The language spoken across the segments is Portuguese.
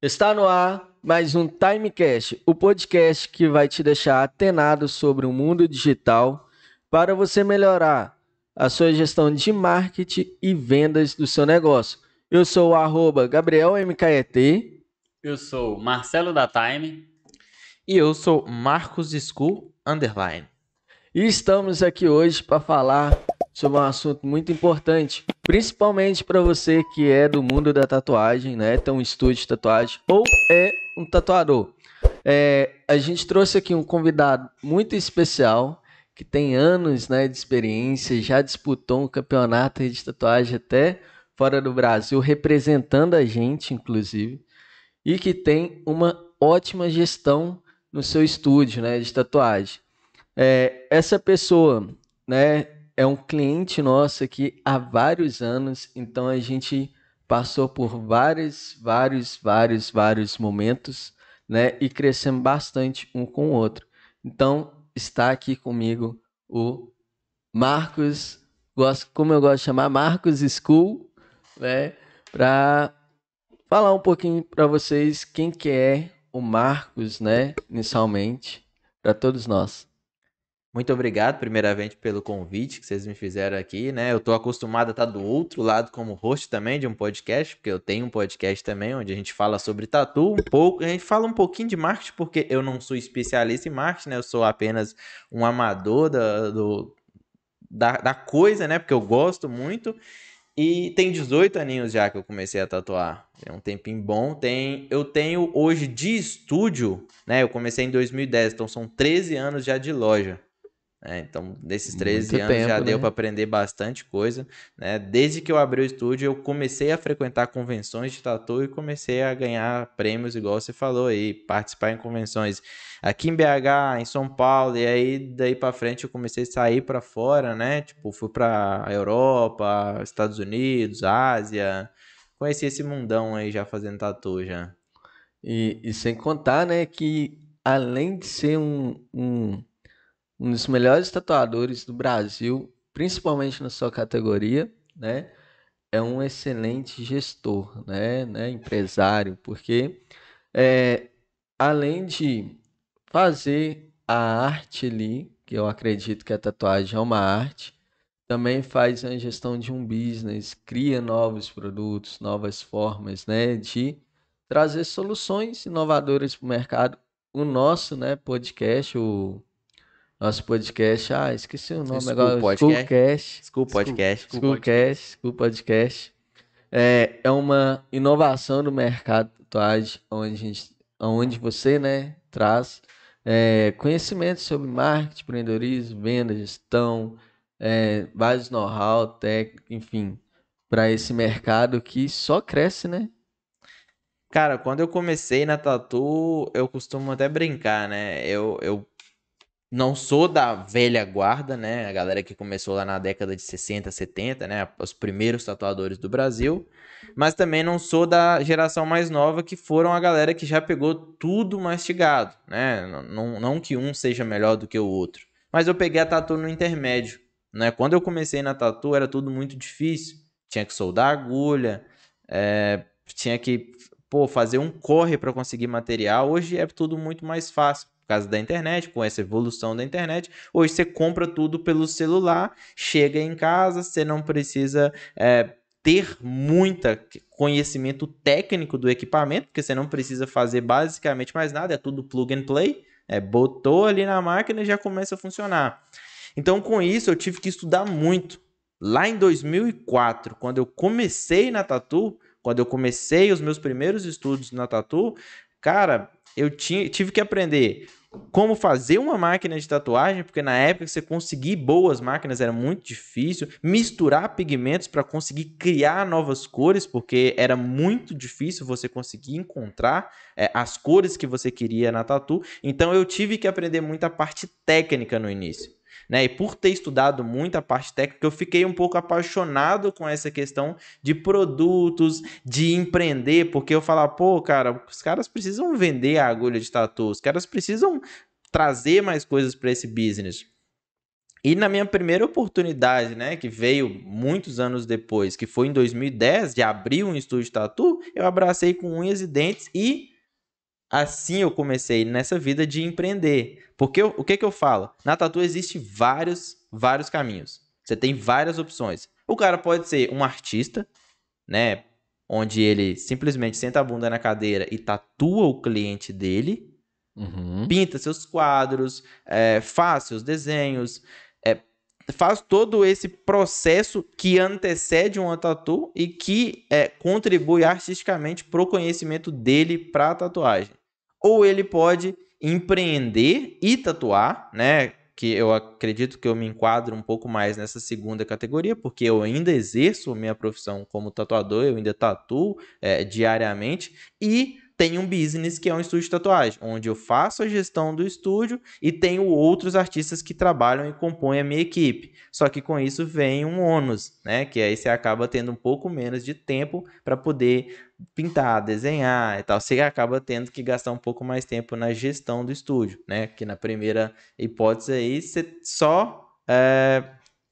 Está no ar mais um Timecast, o podcast que vai te deixar atenado sobre o mundo digital para você melhorar a sua gestão de marketing e vendas do seu negócio. Eu sou o arroba Gabriel MKET. Eu sou Marcelo da Time. E eu sou Marcos School Underline. E estamos aqui hoje para falar sobre um assunto muito importante, principalmente para você que é do mundo da tatuagem, né? Tem um estúdio de tatuagem ou é um tatuador. É, a gente trouxe aqui um convidado muito especial que tem anos né, de experiência, já disputou um campeonato de tatuagem até fora do Brasil, representando a gente, inclusive, e que tem uma ótima gestão no seu estúdio né, de tatuagem. É, essa pessoa, né, é um cliente nosso aqui há vários anos, então a gente passou por vários, vários, vários, vários momentos, né? E crescemos bastante um com o outro. Então, está aqui comigo o Marcos, gosto, como eu gosto de chamar, Marcos School, né? Para falar um pouquinho para vocês quem que é o Marcos, né? Inicialmente, para todos nós. Muito obrigado, primeiramente, pelo convite que vocês me fizeram aqui, né? Eu tô acostumado a estar do outro lado como host também de um podcast, porque eu tenho um podcast também onde a gente fala sobre tatu um pouco, a gente fala um pouquinho de marketing, porque eu não sou especialista em marketing, né? Eu sou apenas um amador da, do, da, da coisa, né? Porque eu gosto muito. E tem 18 aninhos já que eu comecei a tatuar. É um tempinho bom. Tem, eu tenho hoje de estúdio, né? Eu comecei em 2010, então são 13 anos já de loja. É, então, nesses 13 Muito anos tempo, já né? deu para aprender bastante coisa. Né? Desde que eu abri o estúdio, eu comecei a frequentar convenções de tatu e comecei a ganhar prêmios, igual você falou aí, participar em convenções aqui em BH, em São Paulo, e aí daí para frente eu comecei a sair para fora, né? Tipo, fui para Europa, Estados Unidos, Ásia, conheci esse mundão aí já fazendo tatu já. E, e sem contar, né, que além de ser um, um um dos melhores tatuadores do Brasil, principalmente na sua categoria, né? É um excelente gestor, né? né? Empresário, porque é, além de fazer a arte ali, que eu acredito que a tatuagem é uma arte, também faz a gestão de um business, cria novos produtos, novas formas, né, de trazer soluções inovadoras para o mercado. O nosso, né, podcast, o nosso podcast. Ah, esqueci o nome School agora. Podcast. School Podcast. School Podcast. School Podcast. É, é uma inovação do mercado de tatuagem, onde, gente, onde você né, traz é, conhecimento sobre marketing, empreendedorismo, venda, gestão, é, vários know-how, técnico, enfim, para esse mercado que só cresce, né? Cara, quando eu comecei na tatu, eu costumo até brincar, né? Eu, eu não sou da velha guarda, né? A galera que começou lá na década de 60, 70, né? Os primeiros tatuadores do Brasil. Mas também não sou da geração mais nova, que foram a galera que já pegou tudo mastigado, né? Não, não que um seja melhor do que o outro. Mas eu peguei a tatu no intermédio, né? Quando eu comecei na tatu era tudo muito difícil. Tinha que soldar agulha, é, tinha que pô, fazer um corre para conseguir material. Hoje é tudo muito mais fácil causa da internet, com essa evolução da internet. Hoje você compra tudo pelo celular, chega em casa, você não precisa é, ter muito conhecimento técnico do equipamento, porque você não precisa fazer basicamente mais nada, é tudo plug and play. É, botou ali na máquina e já começa a funcionar. Então, com isso, eu tive que estudar muito. Lá em 2004, quando eu comecei na Tatu, quando eu comecei os meus primeiros estudos na Tatu, cara, eu tinha, tive que aprender como fazer uma máquina de tatuagem, porque na época você conseguir boas máquinas era muito difícil, misturar pigmentos para conseguir criar novas cores, porque era muito difícil você conseguir encontrar é, as cores que você queria na tatu. Então eu tive que aprender muita parte técnica no início. Né? E por ter estudado muito a parte técnica, eu fiquei um pouco apaixonado com essa questão de produtos, de empreender, porque eu falava, pô, cara, os caras precisam vender a agulha de tatu, os caras precisam trazer mais coisas para esse business. E na minha primeira oportunidade, né, que veio muitos anos depois, que foi em 2010, de abrir um estúdio de tatu, eu abracei com unhas e dentes e assim eu comecei nessa vida de empreender. Porque eu, o que que eu falo? Na tatu existe vários, vários caminhos. Você tem várias opções. O cara pode ser um artista, né, onde ele simplesmente senta a bunda na cadeira e tatua o cliente dele, Uhum. pinta seus quadros, é, faz seus desenhos, é, faz todo esse processo que antecede uma tatu e que é, contribui artisticamente para o conhecimento dele para a tatuagem. Ou ele pode empreender e tatuar, né? Que eu acredito que eu me enquadro um pouco mais nessa segunda categoria, porque eu ainda exerço minha profissão como tatuador, eu ainda tatuo é, diariamente e tenho um business que é um estúdio de tatuagem, onde eu faço a gestão do estúdio e tenho outros artistas que trabalham e compõem a minha equipe. Só que com isso vem um ônus, né? Que aí você acaba tendo um pouco menos de tempo para poder pintar, desenhar e tal. Você acaba tendo que gastar um pouco mais tempo na gestão do estúdio, né? Que na primeira hipótese aí você só é,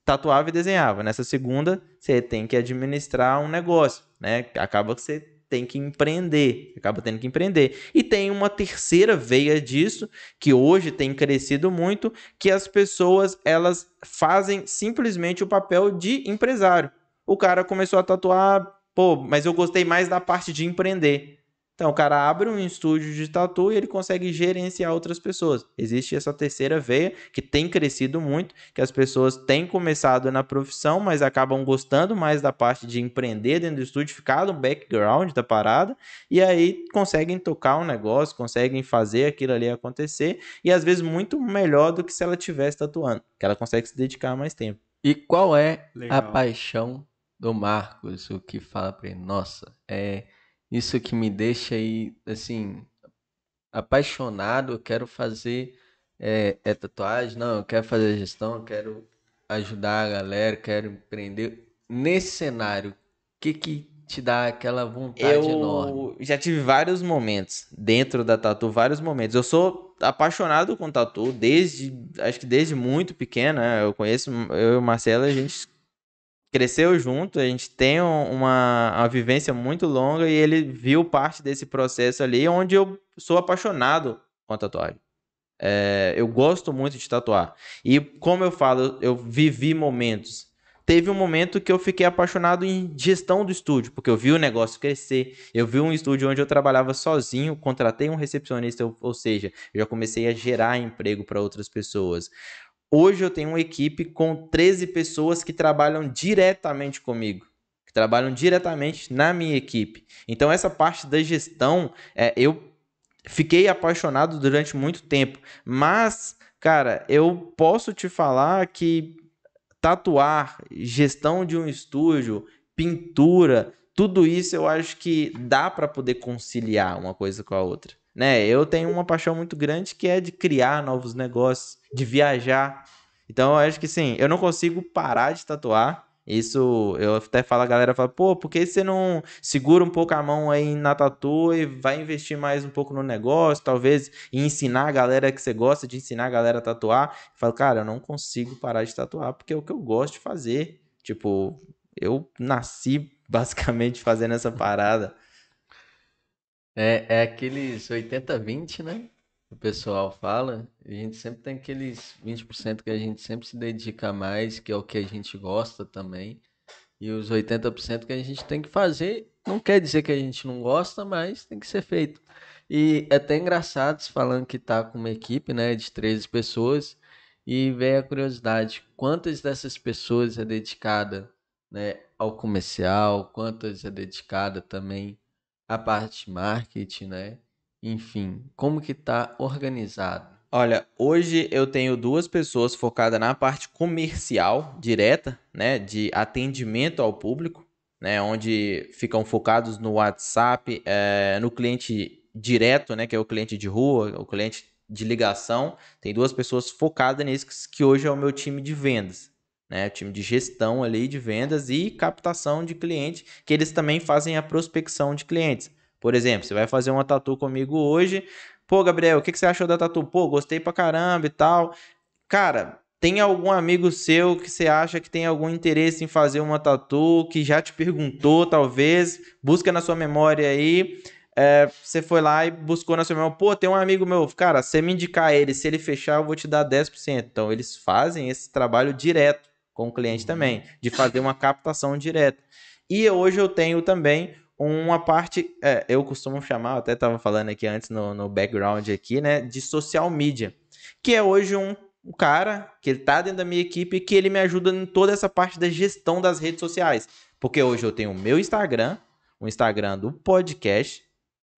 tatuava e desenhava. Nessa segunda, você tem que administrar um negócio, né? Acaba que você tem que empreender, acaba tendo que empreender. E tem uma terceira veia disso, que hoje tem crescido muito, que as pessoas, elas fazem simplesmente o papel de empresário. O cara começou a tatuar, pô, mas eu gostei mais da parte de empreender. Então, o cara abre um estúdio de tatu e ele consegue gerenciar outras pessoas. Existe essa terceira veia que tem crescido muito, que as pessoas têm começado na profissão, mas acabam gostando mais da parte de empreender dentro do estúdio, ficar no background da parada, e aí conseguem tocar um negócio, conseguem fazer aquilo ali acontecer, e às vezes muito melhor do que se ela estivesse tatuando, que ela consegue se dedicar mais tempo. E qual é a Legal. paixão do Marcos? O que fala pra ele? Nossa, é isso que me deixa aí, assim, apaixonado. Eu quero fazer é, é tatuagem, não, eu quero fazer gestão, eu quero ajudar a galera, quero empreender. Nesse cenário, o que que te dá aquela vontade enorme? Eu já tive vários momentos dentro da tatu, vários momentos. Eu sou apaixonado com tatu desde, acho que desde muito pequeno, né? Eu conheço, eu e o Marcelo, a gente cresceu junto, a gente tem um- uma, uma vivência muito longa e ele viu parte desse processo ali, onde eu sou apaixonado com a tatuagem. É, eu gosto muito de tatuar. E como eu falo, eu vivi momentos. Teve um momento que eu fiquei apaixonado em gestão do estúdio, porque eu vi o negócio crescer. Eu vi um estúdio onde eu trabalhava sozinho, contratei um recepcionista, ou, ou seja, eu já comecei a gerar emprego para outras pessoas. Hoje eu tenho uma equipe com 13 pessoas que trabalham diretamente comigo, que trabalham diretamente na minha equipe. Então essa parte da gestão, é, eu fiquei apaixonado durante muito tempo, mas, cara, eu posso te falar que tatuar, gestão de um estúdio, pintura, tudo isso eu acho que dá para poder conciliar uma coisa com a outra. Né? Eu tenho uma paixão muito grande que é de criar novos negócios, de viajar. Então eu acho que sim, eu não consigo parar de tatuar. Isso eu até falo, a galera fala, pô, por que você não segura um pouco a mão aí na tatu e vai investir mais um pouco no negócio, talvez e ensinar a galera que você gosta de ensinar a galera a tatuar? Eu falo, cara, eu não consigo parar de tatuar porque é o que eu gosto de fazer. Tipo, eu nasci basicamente fazendo essa parada. É, é aqueles 80-20, né? O pessoal fala. A gente sempre tem aqueles 20% que a gente sempre se dedica mais, que é o que a gente gosta também. E os 80% que a gente tem que fazer, não quer dizer que a gente não gosta, mas tem que ser feito. E é até engraçado falando que tá com uma equipe, né, de 13 pessoas, e vem a curiosidade, quantas dessas pessoas é dedicada, né, ao comercial, quantas é dedicada também à parte de marketing, né? Enfim, como que tá organizado? Olha, hoje eu tenho duas pessoas focadas na parte comercial direta, né, de atendimento ao público, né, onde ficam focados no WhatsApp, eh, no cliente direto, né, que é o cliente de rua, o cliente de ligação. Tem duas pessoas focadas nisso, que hoje é o meu time de vendas, né, o time de gestão ali de vendas e captação de cliente, que eles também fazem a prospecção de clientes. Por exemplo, você vai fazer uma tatu comigo hoje, Pô, Gabriel, o que, que você achou da tatu? Pô, gostei pra caramba e tal. Cara, tem algum amigo seu que você acha que tem algum interesse em fazer uma tatu, que já te perguntou, talvez, busca na sua memória aí. É, você foi lá e buscou na sua memória, pô, tem um amigo meu, cara, se me indicar ele, se ele fechar, eu vou te dar 10%. Então, eles fazem esse trabalho direto com o cliente Uhum. também, de fazer uma captação direta. E hoje eu tenho também uma parte, é, eu costumo chamar, até estava falando aqui antes no, no background aqui, né, de social media, que é hoje um, um cara que ele tá dentro da minha equipe que ele me ajuda em toda essa parte da gestão das redes sociais. Porque hoje eu tenho o meu Instagram, o Instagram do podcast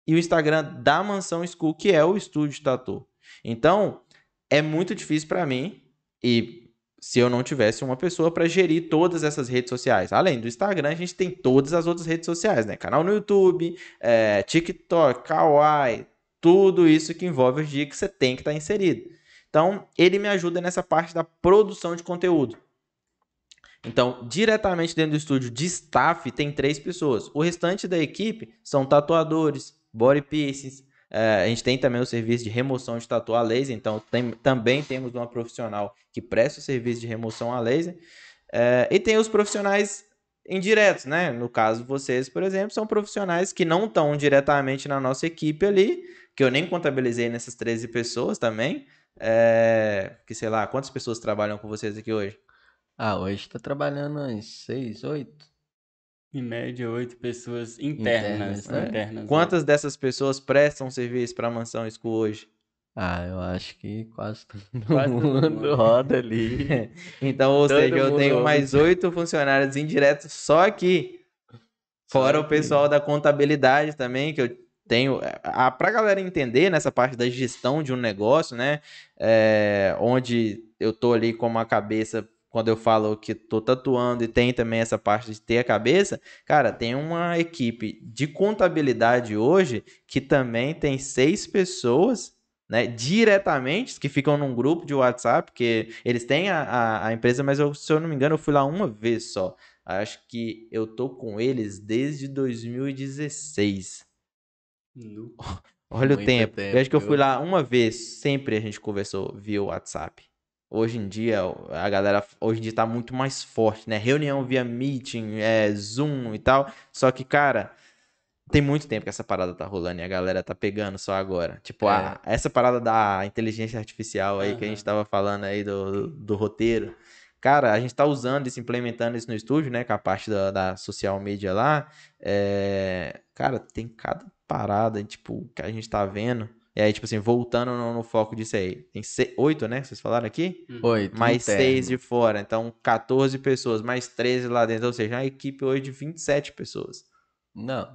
e o Instagram da Mansão School, que é o estúdio Tatu. Então, é muito difícil para mim e se eu não tivesse uma pessoa para gerir todas essas redes sociais. Além do Instagram, a gente tem todas as outras redes sociais, né? Canal no YouTube, é, TikTok, Kawaii, tudo isso que envolve os dias que você tem que estar inserido. Então, ele me ajuda nessa parte da produção de conteúdo. Então, diretamente dentro do estúdio de staff, tem três pessoas. O restante da equipe são tatuadores, body piercings. É, a gente tem também o serviço de remoção de tatu a laser. Então, tem- também temos uma profissional que presta o serviço de remoção a laser. É, e tem os profissionais indiretos, né? No caso, vocês, por exemplo, são profissionais que não estão diretamente na nossa equipe ali, que eu nem contabilizei nessas 13 pessoas também. É, que sei lá, quantas pessoas trabalham com vocês aqui hoje? Ah, hoje tá trabalhando umas seis, oito. Em média, oito pessoas internas. Internas, né? internas Quantas dessas pessoas prestam serviço para a Mansão School hoje? Ah, eu acho que quase todo Quase todo mundo mundo. roda ali. Então, ou Todo seja, eu mundo tenho ouve. mais oito funcionários indiretos só aqui. Só Fora o aqui. pessoal da contabilidade também, que eu tenho. A, pra galera entender nessa parte da gestão de um negócio, né? é, onde eu tô ali com uma cabeça. Quando eu falo que tô tatuando e tem também essa parte de ter a cabeça, cara, tem uma equipe de contabilidade hoje que também tem seis pessoas né, diretamente, que ficam num grupo de WhatsApp, porque eles têm a, a, a empresa, mas eu, se eu não me engano, eu fui lá uma vez só. Acho que eu tô com eles desde 2016. Nu. Olha o Muito tempo. tempo, eu acho que eu fui lá uma vez, sempre a gente conversou via WhatsApp. Hoje em dia, a galera hoje em dia tá muito mais forte, né? Reunião via meeting, é, Zoom e tal. Só que, cara, tem muito tempo que essa parada tá rolando e a galera tá pegando só agora. Tipo, É. a- essa parada da inteligência artificial aí que a gente tava falando aí do, do roteiro. Cara, a gente tá usando isso, implementando isso no estúdio, né? Com a parte da, da social media lá. É, Cara, tem cada parada, tipo, que a gente tá vendo. E aí, tipo assim, voltando no, no foco disso aí. Tem oito, né? Vocês falaram aqui? Oito. Mais interno. seis de fora. Então, 14 pessoas, mais 13 lá dentro. Ou seja, uma equipe hoje de 27 pessoas. Não,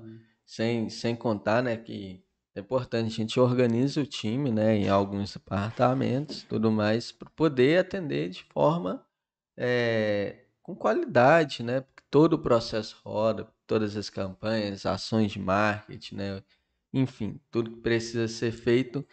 sem, sem contar, né, que é importante, a gente organiza o time, né, em alguns departamentos, tudo mais, para poder atender de forma é, com qualidade, né, porque todo o processo roda, todas as campanhas, ações de marketing, né, enfim, tudo que precisa ser feito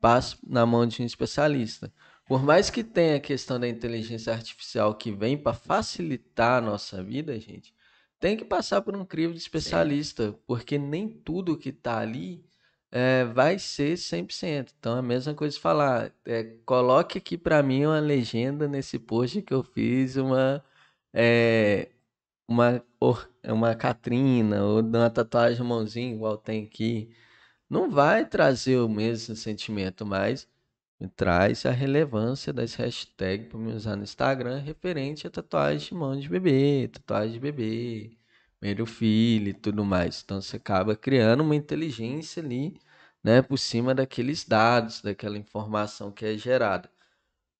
passa na mão de um especialista. Por mais que tenha a questão da inteligência artificial que vem para facilitar a nossa vida, gente, tem que passar por um crivo de especialista, porque nem tudo que está ali é, vai ser 100%. Então é a mesma coisa de falar, é, coloque aqui para mim uma legenda nesse post que eu fiz, uma é, uma or- uma Catrina ou uma tatuagem mãozinha igual tem aqui. Não vai trazer o mesmo sentimento, mas me traz a relevância das hashtags para me usar no Instagram referente a tatuagem de mão de bebê, tatuagem de bebê, primeiro filho e tudo mais. Então você acaba criando uma inteligência ali, né, por cima daqueles dados, daquela informação que é gerada.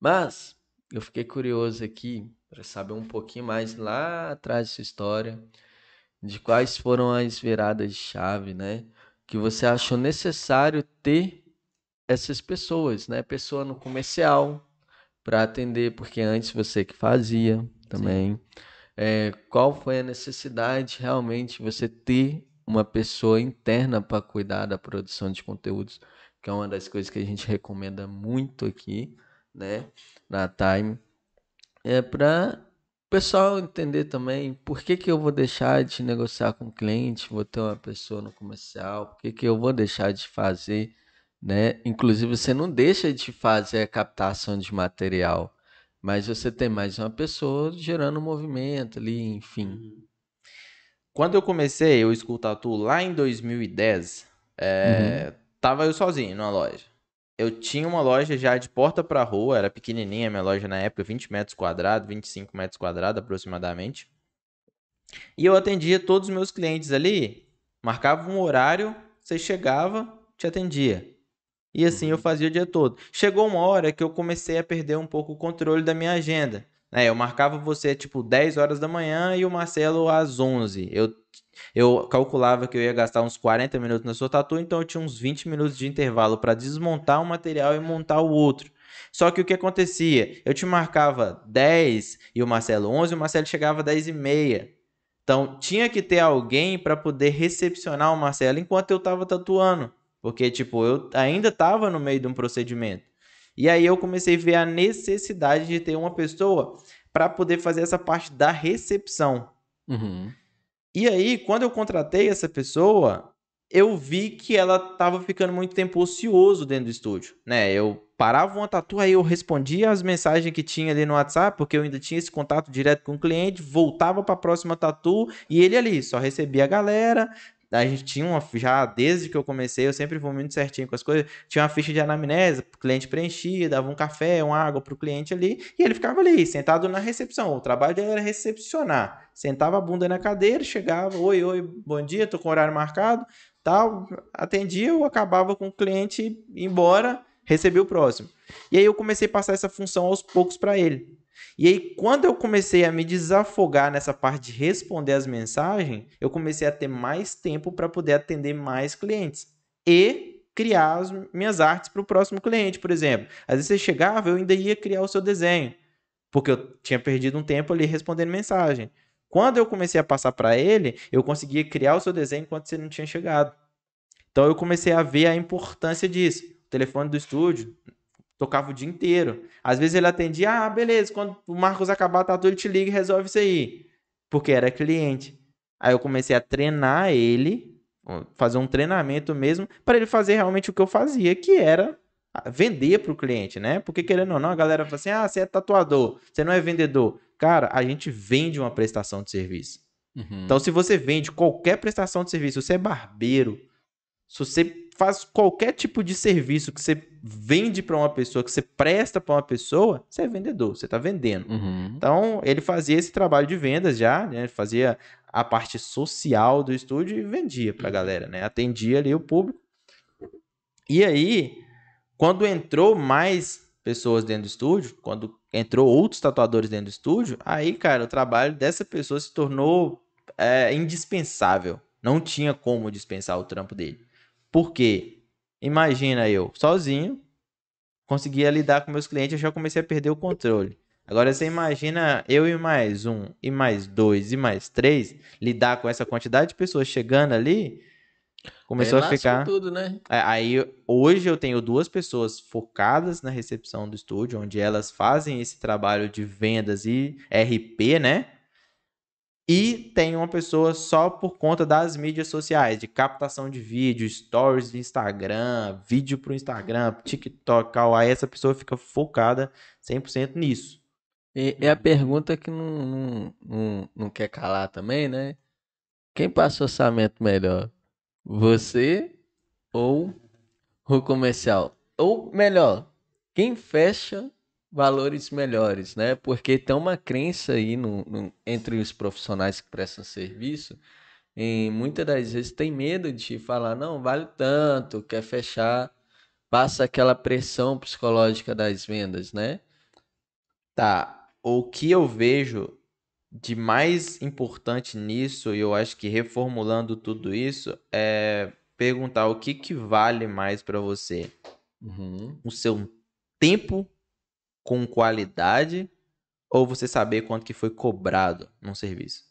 Mas eu fiquei curioso aqui para saber um pouquinho mais lá atrás dessa história, de quais foram as viradas de chave, né, que você achou necessário ter essas pessoas, né? Pessoa no comercial para atender, porque antes você que fazia também. É, qual foi a necessidade realmente você ter uma pessoa interna para cuidar da produção de conteúdos, que é uma das coisas que a gente recomenda muito aqui, né? Na Time. É para pessoal entender também por que, que eu vou deixar de negociar com o cliente, vou ter uma pessoa no comercial, por que, que eu vou deixar de fazer né? Inclusive, você não deixa de fazer a captação de material, Mas você tem mais uma pessoa gerando movimento ali, enfim. Uhum. Quando eu comecei o School Tattoo lá em 2010, é, tava eu sozinho numa loja. Eu tinha uma loja já de porta pra rua, era pequenininha a minha loja na época, 20 metros quadrados, 25 metros quadrados aproximadamente. E eu atendia todos os meus clientes ali, marcava um horário, você chegava, te atendia. E assim eu fazia o dia todo. Chegou uma hora que eu comecei a perder um pouco o controle da minha agenda. Né? eu marcava você tipo 10 horas da manhã e o Marcelo às 11. Eu, eu calculava que eu ia gastar uns 40 minutos na sua tatu, então eu tinha uns 20 minutos de intervalo para desmontar um material e montar o outro. Só que o que acontecia? Eu te marcava 10 e o Marcelo 11, o Marcelo chegava 10 e meia. Então tinha que ter alguém para poder recepcionar o Marcelo enquanto eu estava tatuando. Porque, tipo, eu ainda estava no meio de um procedimento. E aí eu comecei a ver a necessidade de ter uma pessoa para poder fazer essa parte da recepção. Uhum. E aí, quando eu contratei essa pessoa, eu vi que ela estava ficando muito tempo ocioso dentro do estúdio, né? Eu parava uma tatu, aí eu respondia as mensagens que tinha ali no WhatsApp, porque eu ainda tinha esse contato direto com o cliente, voltava para a próxima tatu e ele ali só recebia a galera, a gente tinha uma já desde que eu comecei, eu sempre vou muito certinho com as coisas. Tinha uma ficha de anamnese, o cliente preenchia, dava um café, uma água pro cliente ali, e ele ficava ali, sentado na recepção. O trabalho dele era recepcionar. Sentava a bunda na cadeira, chegava, oi, oi, bom dia, tô com horário marcado, tal, atendia, eu acabava com o cliente embora, recebia o próximo. E aí eu comecei a passar essa função aos poucos para ele. E aí, quando eu comecei a me desafogar nessa parte de responder as mensagens, eu comecei a ter mais tempo para poder atender mais clientes e criar as minhas artes para o próximo cliente, por exemplo. Às vezes você chegava, eu ainda ia criar o seu desenho, porque eu tinha perdido um tempo ali respondendo mensagem. Quando eu comecei a passar para ele, eu conseguia criar o seu desenho enquanto você não tinha chegado. Então eu comecei a ver a importância disso. O telefone do estúdio, Tocava o dia inteiro. Às vezes ele atendia, ah, beleza, quando o Marcos acabar a tatu, ele te liga e resolve isso aí. Porque era cliente. Aí eu comecei a treinar ele, fazer um treinamento mesmo, para ele fazer realmente o que eu fazia, que era vender para o cliente, né? Porque querendo ou não, a galera fala assim: ah, você é tatuador, você não é vendedor. Cara, a gente vende uma prestação de serviço. Uhum. Então, se você vende qualquer prestação de serviço, se você é barbeiro, se você faz qualquer tipo de serviço que você vende para uma pessoa, que você presta para uma pessoa, você é vendedor, você está vendendo. Uhum. Então, ele fazia esse trabalho de vendas já, né? Fazia a parte social do estúdio e vendia para a galera, né? Atendia ali o público. E aí, quando entrou mais pessoas dentro do estúdio, quando entrou outros tatuadores dentro do estúdio, aí, cara, o trabalho dessa pessoa se tornou é, indispensável. Não tinha como dispensar o trampo dele. Porque, imagina eu, sozinho, conseguia lidar com meus clientes, eu já comecei a perder o controle. Agora você imagina eu e mais um, e mais dois, e mais três, lidar com essa quantidade de pessoas chegando ali, começou a ficar. tudo, né? É, Aí hoje eu tenho duas pessoas focadas na recepção do estúdio, onde elas fazem esse trabalho de vendas e RP, né? E tem uma pessoa só por conta das mídias sociais, de captação de vídeo, stories Instagram, vídeo pro Instagram, TikTok. Aí essa pessoa fica focada 100% nisso. E, a pergunta que não, não, não, não quer calar também, né? Quem passa orçamento melhor? Você ou o comercial? Ou melhor, quem fecha valores melhores, né? Porque tem uma crença aí no, no- entre os profissionais que prestam serviço, e muitas das vezes tem medo de falar, não, vale tanto, quer fechar, passa aquela pressão psicológica das vendas, né? Tá, o que eu vejo de mais importante nisso, e eu acho que reformulando tudo isso, é perguntar o que que vale mais para você? Uhum. O seu tempo com qualidade ou você saber quanto que foi cobrado num serviço?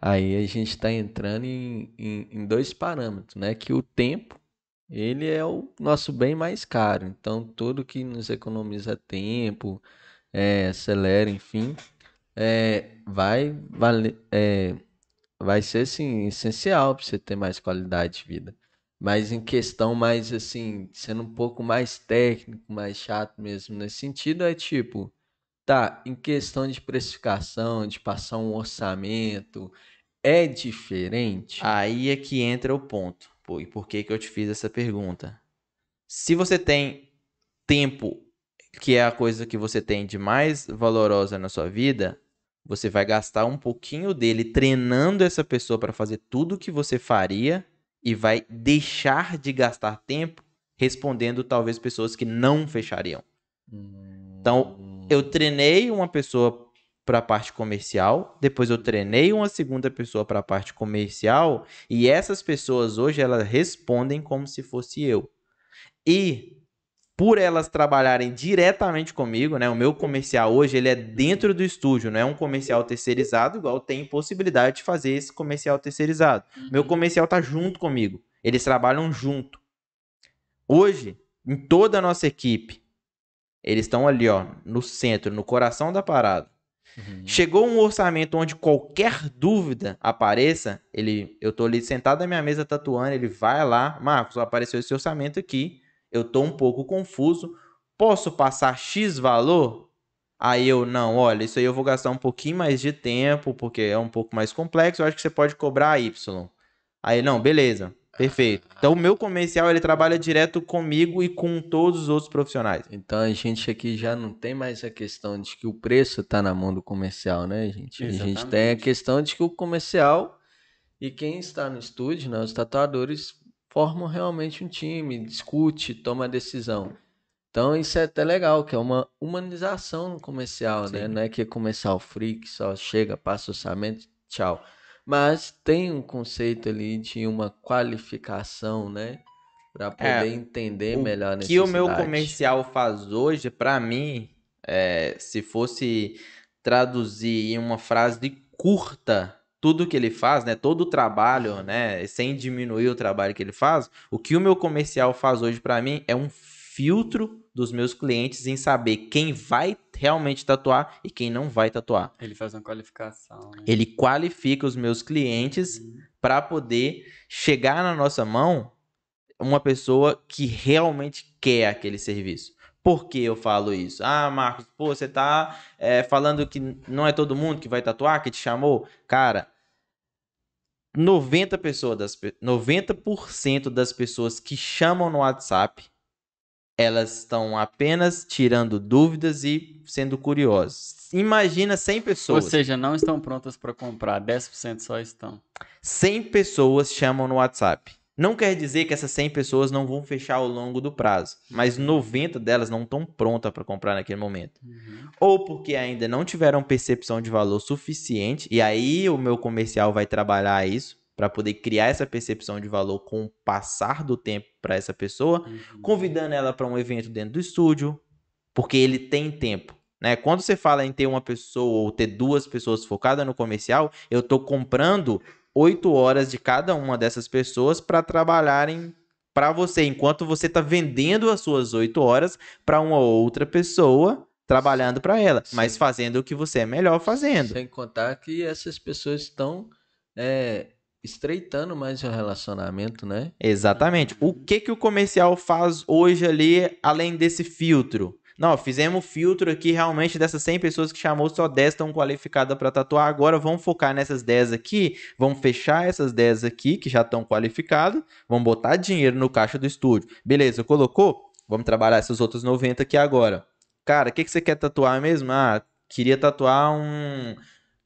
Aí a gente está entrando em, em, em dois parâmetros, né? Que o tempo, ele é o nosso bem mais caro. Então, tudo que nos economiza tempo, é, acelera, enfim, é, vai é, vai ser assim, essencial para você ter mais qualidade de vida. Mas em questão mais assim, sendo um pouco mais técnico, mais chato mesmo nesse sentido, é tipo, Tá, em questão de precificação, de passar um orçamento, é diferente? Aí é que entra o ponto. Pô, e por que que eu te fiz essa pergunta? Se você tem tempo, que é a coisa que você tem de mais valorosa na sua vida, você vai gastar um pouquinho dele treinando essa pessoa para fazer tudo o que você faria e vai deixar de gastar tempo respondendo talvez pessoas que não fechariam. Então, eu treinei uma pessoa para a parte comercial, depois eu treinei uma segunda pessoa para a parte comercial, e essas pessoas hoje elas respondem como se fosse eu. E por elas trabalharem diretamente comigo, né? O meu comercial hoje ele é dentro do estúdio, não é um comercial terceirizado, igual tem possibilidade de fazer esse comercial terceirizado. Meu comercial tá junto comigo. Eles trabalham junto. Hoje, em toda a nossa equipe, eles estão ali, ó, no centro, no coração da parada. Uhum. Chegou um orçamento onde qualquer dúvida apareça, ele, eu tô ali sentado na minha mesa tatuando, ele vai lá, Marcos, apareceu esse orçamento aqui, eu tô um pouco confuso, posso passar X valor? Aí eu, não, olha, isso aí eu vou gastar um pouquinho mais de tempo, porque é um pouco mais complexo, eu acho que você pode cobrar Y. Aí, não, beleza, perfeito. Então o meu comercial, ele trabalha direto comigo e com todos os outros profissionais. Então a gente aqui já não tem mais a questão de que o preço tá na mão do comercial, né, gente? A gente tem a Exatamente. questão de que o comercial e quem está no estúdio, né, os tatuadores formam realmente um time, discute, toma decisão. Então isso é até legal, que é uma humanização no comercial, né? Sim. Não é que é comercial free, que só chega, passa orçamento, tchau. Mas tem um conceito ali de uma qualificação, né? Para poder É, entender o melhor a O que o meu comercial faz hoje, pra mim, é, se fosse traduzir em uma frase de curta tudo que ele faz, né, todo o trabalho, né, sem diminuir o trabalho que ele faz, o que o meu comercial faz hoje pra mim é um filtro dos meus clientes em saber quem vai realmente tatuar e quem não vai tatuar. Ele faz uma qualificação, né? Ele qualifica os meus clientes para poder chegar na nossa mão uma pessoa que realmente quer aquele serviço. Por que eu falo isso? Ah, Marcos, pô, você tá é, falando que não é todo mundo que vai tatuar, que te chamou? Cara, 90 pessoas das, pe- 90% das pessoas que chamam no WhatsApp, elas estão apenas tirando dúvidas e sendo curiosas. Imagina 100 Ou pessoas. seja, não estão prontas para comprar, 10% só estão. 100 pessoas chamam no WhatsApp. Não quer dizer que essas 100 pessoas não vão fechar ao longo do prazo, mas 90 delas não estão prontas para comprar naquele momento. Ou porque ainda não tiveram percepção de valor suficiente, e aí o meu comercial vai trabalhar isso para poder criar essa percepção de valor com o passar do tempo para essa pessoa, Uhum. convidando ela para um evento dentro do estúdio, porque ele tem tempo. Né? Quando você fala em ter uma pessoa ou ter duas pessoas focadas no comercial, eu estou comprando oito horas de cada uma dessas pessoas para trabalharem para você, enquanto você está vendendo as suas oito horas para uma outra pessoa trabalhando para ela, Sim. mas fazendo o que você é melhor fazendo. Sem contar que essas pessoas estão é, estreitando mais o relacionamento, né? Exatamente. O que que o comercial faz hoje ali, além desse filtro? Não, fizemos filtro aqui realmente dessas 100 pessoas que chamou, só 10 estão qualificadas para tatuar. Agora vamos focar nessas 10 aqui, vamos fechar essas 10 aqui que já estão qualificadas, vamos botar dinheiro no caixa do estúdio. Beleza, colocou? Vamos trabalhar essas outras 90 aqui agora. Cara, o que, que você quer tatuar mesmo? Ah, queria tatuar um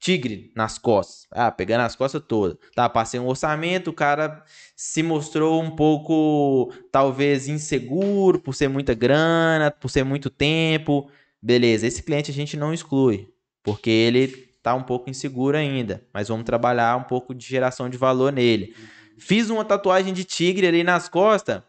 tigre nas costas. Ah, pegando as costas todas. Tá, passei um orçamento, o cara se mostrou um pouco, talvez, inseguro por ser muita grana, por ser muito tempo. Beleza, esse cliente a gente não exclui, porque ele tá um pouco inseguro ainda, mas vamos trabalhar um pouco de geração de valor nele. Fiz uma tatuagem de tigre ali nas costas.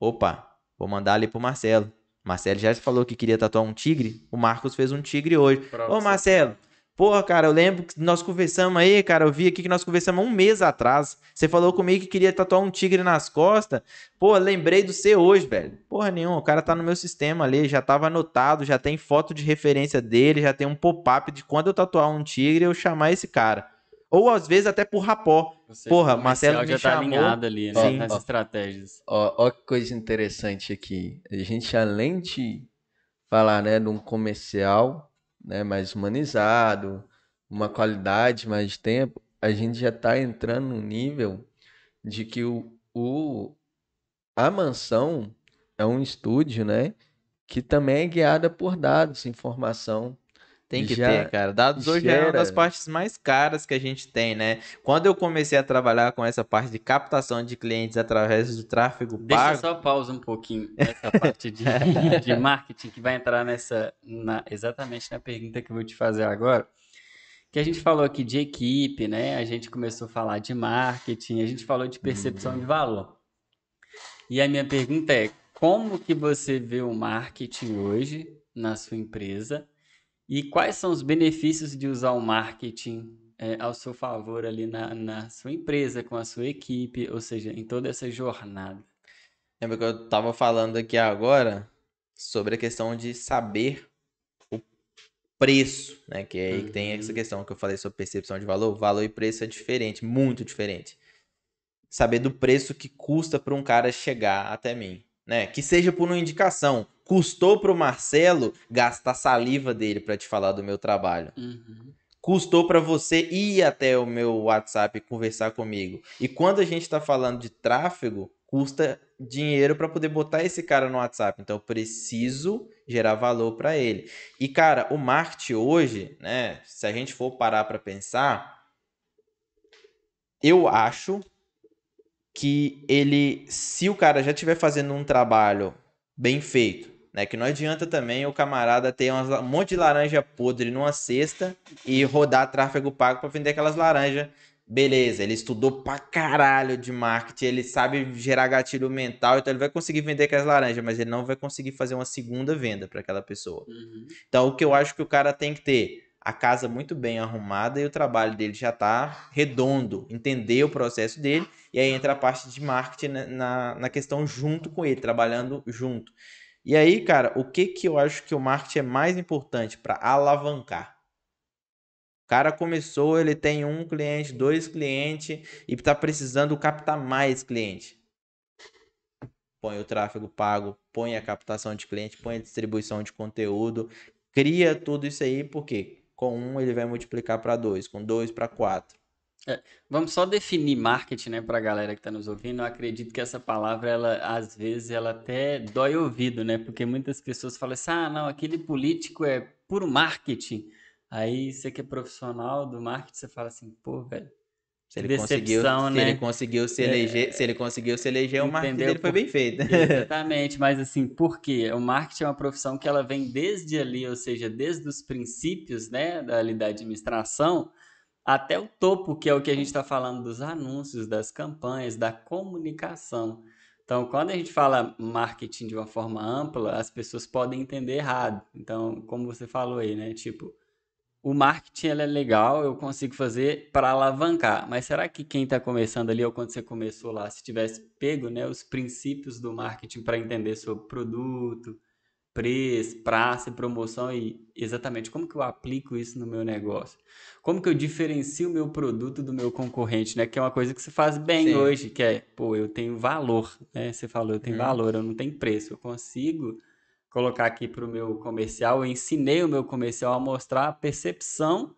Opa, vou mandar ali pro Marcelo. Marcelo já falou que queria tatuar um tigre. O Marcos fez um tigre hoje. Pra Ô. Marcelo, porra, cara, eu lembro que nós conversamos aí, cara. Eu vi aqui que nós conversamos um mês atrás. Você falou comigo que queria tatuar um tigre nas costas. Pô, lembrei do seu hoje, velho. Porra nenhuma, o cara tá no meu sistema ali, já tava anotado, já tem foto de referência dele, já tem um pop-up de quando eu tatuar um tigre eu chamar esse cara. Ou às vezes até por rapó. Seja, Porra, o Marcelo me já tá chamou. alinhado ali, né? Sim. Ó. estratégias. Ó, ó que coisa interessante aqui. A gente, além de falar, né, de um comercial, né, mais humanizado, uma qualidade mais de tempo, a gente já está entrando no nível de que o, o, a mansão é um estúdio, né? Que também é guiada por dados, informação. Tem que Já ter, cara. Dados hoje é uma das gera- partes mais caras que a gente tem, né? Quando eu comecei a trabalhar com essa parte de captação de clientes através do tráfego Deixa eu pago, só pausa um pouquinho nessa parte de, de marketing que vai entrar nessa na- exatamente na pergunta que eu vou te fazer agora. Que a gente falou aqui de equipe, né? A gente começou a falar de marketing, a gente falou de percepção de valor. E a minha pergunta é: como que você vê o marketing hoje na sua empresa? E quais são os benefícios de usar o marketing eh, ao seu favor ali na, na sua empresa, com a sua equipe, ou seja, em toda essa jornada? lembra que eu tava falando aqui agora sobre a questão de saber o preço, né? Que é aí que tem essa Uhum. questão que eu falei sobre percepção de valor. Valor e preço é diferente, muito diferente. Saber do preço que custa para um cara chegar até mim, né? Que seja por uma indicação. Custou pro Marcelo gastar saliva dele para te falar do meu trabalho. Uhum. Custou para você ir até o meu WhatsApp e conversar comigo. E quando a gente está falando de tráfego, custa dinheiro para poder botar esse cara no WhatsApp. Então eu preciso gerar valor para ele. E cara, o marketing hoje, né, se a gente for parar para pensar, eu acho que ele, se o cara já estiver fazendo um trabalho bem feito, né, que não adianta também o camarada ter um monte de laranja podre numa cesta e rodar tráfego pago para vender aquelas laranjas. Beleza, ele estudou pra caralho de marketing, ele sabe gerar gatilho mental, então ele vai conseguir vender aquelas laranjas, mas ele não vai conseguir fazer uma segunda venda para aquela pessoa. Uhum. Então, o que eu acho que o cara tem que ter a casa muito bem arrumada e o trabalho dele já tá redondo, entender o processo dele, e aí entra a parte de marketing na, na, na questão junto com ele, trabalhando junto. E aí, cara, o que que eu acho que o marketing é mais importante para alavancar? O cara começou, ele tem um cliente, dois clientes e tá precisando captar mais cliente. Põe o tráfego pago, põe a captação de cliente, põe a distribuição de conteúdo, cria tudo isso aí, porque com um ele vai multiplicar para dois, com dois para quatro. Vamos só definir marketing, né, para a galera que está nos ouvindo. Eu acredito que essa palavra, ela, às vezes, ela até dói ouvido, né? Porque muitas pessoas falam assim: ah, não, aquele político é puro marketing. Aí você que é profissional do marketing, você fala assim, pô, velho, Se ele conseguiu, decepção, se né? ele conseguiu se eleger, se ele conseguiu se eleger, o marketing dele foi bem feito. Exatamente, mas assim, por quê? O marketing é uma profissão que ela vem desde ali, ou seja, desde os princípios, né, da, ali da administração, até o topo, que é o que a gente está falando dos anúncios, das campanhas, da comunicação. Então, quando a gente fala marketing de uma forma ampla, as pessoas podem entender errado. Então, como você falou aí, né, tipo, o marketing é legal, eu consigo fazer para alavancar. Mas será que quem está começando ali, ou quando você começou lá, se tivesse pego né, os princípios do marketing para entender sobre produto, preço, praça e promoção e exatamente como que eu aplico isso no meu negócio? Como que eu diferencio o meu produto do meu concorrente, né? Que é uma coisa que se faz bem Sim. hoje, que é, pô, eu tenho valor, né? Você falou, eu tenho Uhum. valor, eu não tenho preço, eu consigo colocar aqui para o meu comercial, eu ensinei o meu comercial a mostrar a percepção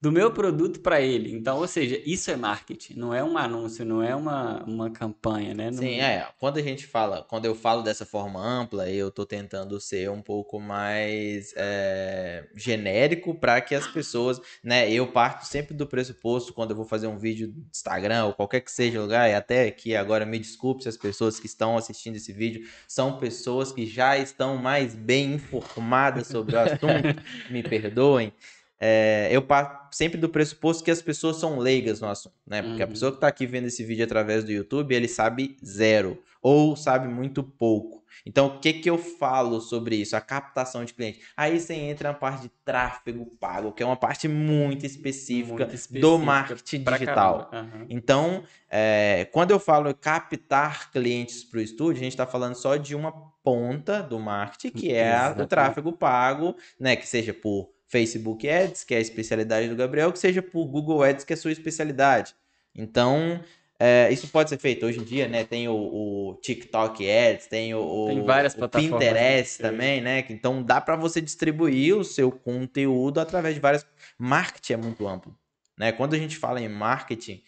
do meu produto para ele. Então, ou seja, isso é marketing, não é um anúncio, não é uma, uma campanha, né? Não- Sim, é. Quando a gente fala, quando eu falo dessa forma ampla, eu tô tentando ser um pouco mais é, genérico para que as pessoas, né? Eu parto sempre do pressuposto quando eu vou fazer um vídeo do Instagram ou qualquer que seja o lugar, e até aqui agora me desculpe se as pessoas que estão assistindo esse vídeo são pessoas que já estão mais bem informadas sobre o assunto, me perdoem. É, eu parto sempre do pressuposto que as pessoas são leigas no assunto, né? Porque a Uhum. pessoa que tá aqui vendo esse vídeo através do YouTube, ele sabe zero ou sabe muito pouco. Então, o que que eu falo sobre isso? A captação de cliente. Aí você entra na parte de tráfego pago, que é uma parte muito específica, Muito do específica marketing pra digital. Aham. Então, é, quando eu falo captar clientes para o estúdio, a gente está falando só de uma ponta do marketing, que é a- o Exatamente. tráfego pago, né? Que seja por Facebook Ads, que é a especialidade do Gabriel, que seja por Google Ads, que é a sua especialidade. Então, É, isso pode ser feito hoje em dia, né? Tem o, o TikTok Ads, tem o, Tem várias o Pinterest né? também, né? Então dá para você distribuir o seu conteúdo através de várias. Marketing é muito amplo, né? Quando a gente fala em marketing,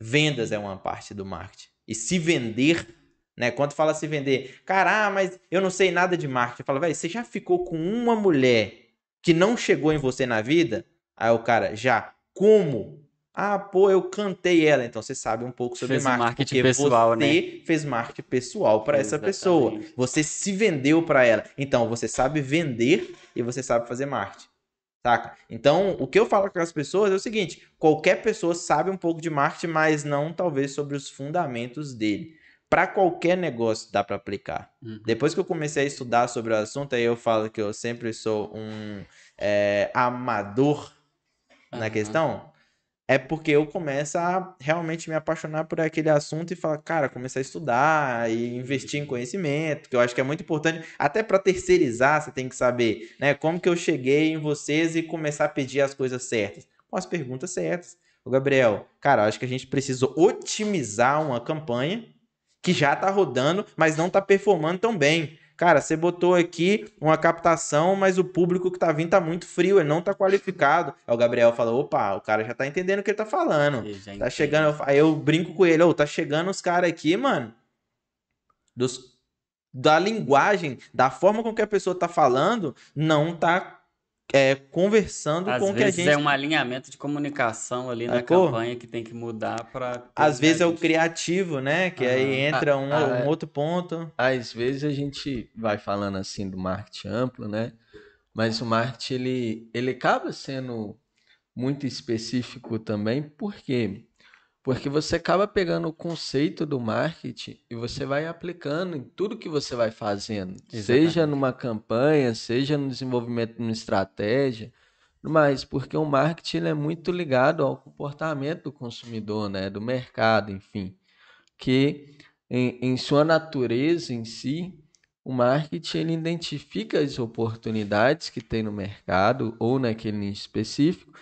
vendas é uma parte do marketing. E se vender, né? Quando fala se vender, cara, ah, mas eu não sei nada de marketing. Fala, velho, você já ficou com uma mulher que não chegou em você na vida? Aí o cara, já. Como? Ah, pô, eu cantei ela. Então você sabe um pouco sobre Fez marketing. marketing pessoal, você né? fez marketing pessoal para essa pessoa. Você se vendeu para ela. Então você sabe vender e você sabe fazer marketing. Saca? Então, o que eu falo com as pessoas é o seguinte: qualquer pessoa sabe um pouco de marketing, mas não talvez sobre os fundamentos dele. Para qualquer negócio dá para aplicar. Uhum. Depois que eu comecei a estudar sobre o assunto, aí eu falo que eu sempre sou um é, amador na Aham. questão. É porque eu começo a realmente me apaixonar por aquele assunto e falar, cara, começar a estudar e investir em conhecimento, que eu acho que é muito importante. Até para terceirizar, você tem que saber, né? Como que eu cheguei em vocês e começar a pedir as coisas certas? Com as perguntas certas. Ô, Gabriel, cara, eu acho que a gente precisa otimizar uma campanha que já tá rodando, mas não tá performando tão bem. Cara, você botou aqui uma captação, mas o público que tá vindo tá muito frio, ele não tá qualificado. Aí o Gabriel fala: opa, o cara já tá entendendo o que ele tá falando. Ele já Tá chegando, eu- aí eu brinco com ele, ô, tá chegando os caras aqui, mano. Dos, da linguagem, da forma com que a pessoa tá falando, não tá é, conversando Às com o que a vezes gente. é um alinhamento de comunicação ali na Sacou? campanha que tem que mudar para. Às vezes é o criativo, né? Que aí entra um, Ah, ah, um outro ponto. Às vezes a gente vai falando assim do marketing amplo, né? Mas o marketing ele, ele acaba sendo muito específico também, por quê? Porque você acaba pegando o conceito do marketing e você vai aplicando em tudo que você vai fazendo, seja Exatamente. numa campanha, seja no desenvolvimento de uma estratégia, mas porque o marketing é muito ligado ao comportamento do consumidor, né? Do mercado, enfim, que em, em sua natureza em si, o marketing ele identifica as oportunidades que tem no mercado ou naquele nicho específico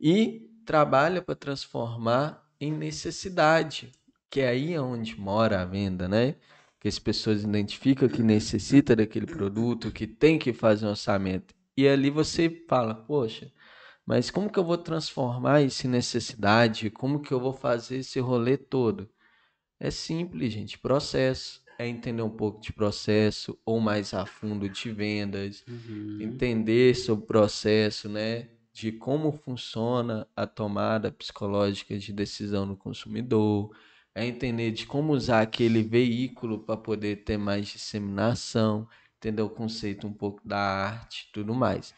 e trabalha para transformar em necessidade, que é aí onde mora a venda, né? Que as pessoas identificam que necessita daquele produto, que tem que fazer um orçamento. E ali você fala, poxa, mas como que eu vou transformar isso em necessidade? Como que eu vou fazer esse rolê todo? É simples, gente. Processo. É entender um pouco de processo ou mais a fundo de vendas, Uhum. entender sobre o processo, né? De como funciona a tomada psicológica de decisão do consumidor, é entender de como usar aquele veículo para poder ter mais disseminação, entender o conceito um pouco da arte e tudo mais.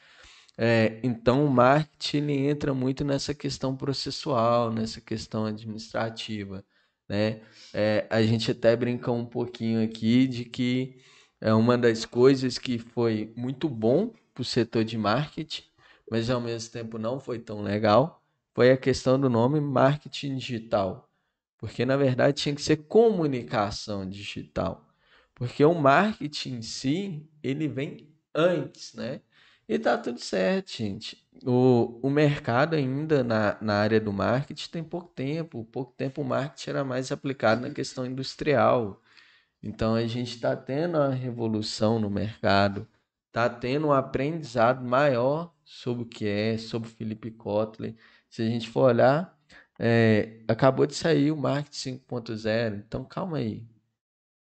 É, então, o marketing entra muito nessa questão processual, nessa questão administrativa, né? É, a gente até brinca um pouquinho aqui de que é uma das coisas que foi muito bom para o setor de marketing, mas ao mesmo tempo não foi tão legal, foi a questão do nome marketing digital. Porque na verdade tinha que ser comunicação digital. Porque o marketing em si, ele vem antes, né? E tá tudo certo, gente. O, o mercado ainda na, na área do marketing tem pouco tempo. Pouco tempo o marketing era mais aplicado na questão industrial. Então a gente está tendo uma revolução no mercado, está tendo um aprendizado maior sobre o que é, sobre o Felipe Kotler. Se a gente for olhar, é, acabou de sair o Marketing 5.0, então calma aí.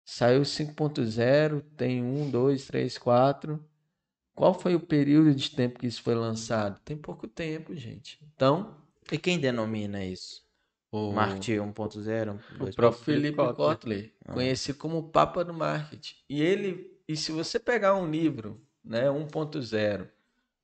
Saiu 5.0, tem um, dois, três, quatro. Qual foi o período de tempo que isso foi lançado? Tem pouco tempo, gente. Então, E quem denomina isso? o Marketing 1.0? o 2.0? próprio Felipe Kotler. Kotler, Ah. conhecido como o Papa do Marketing. E ele, e se você pegar um livro, né, 1.0,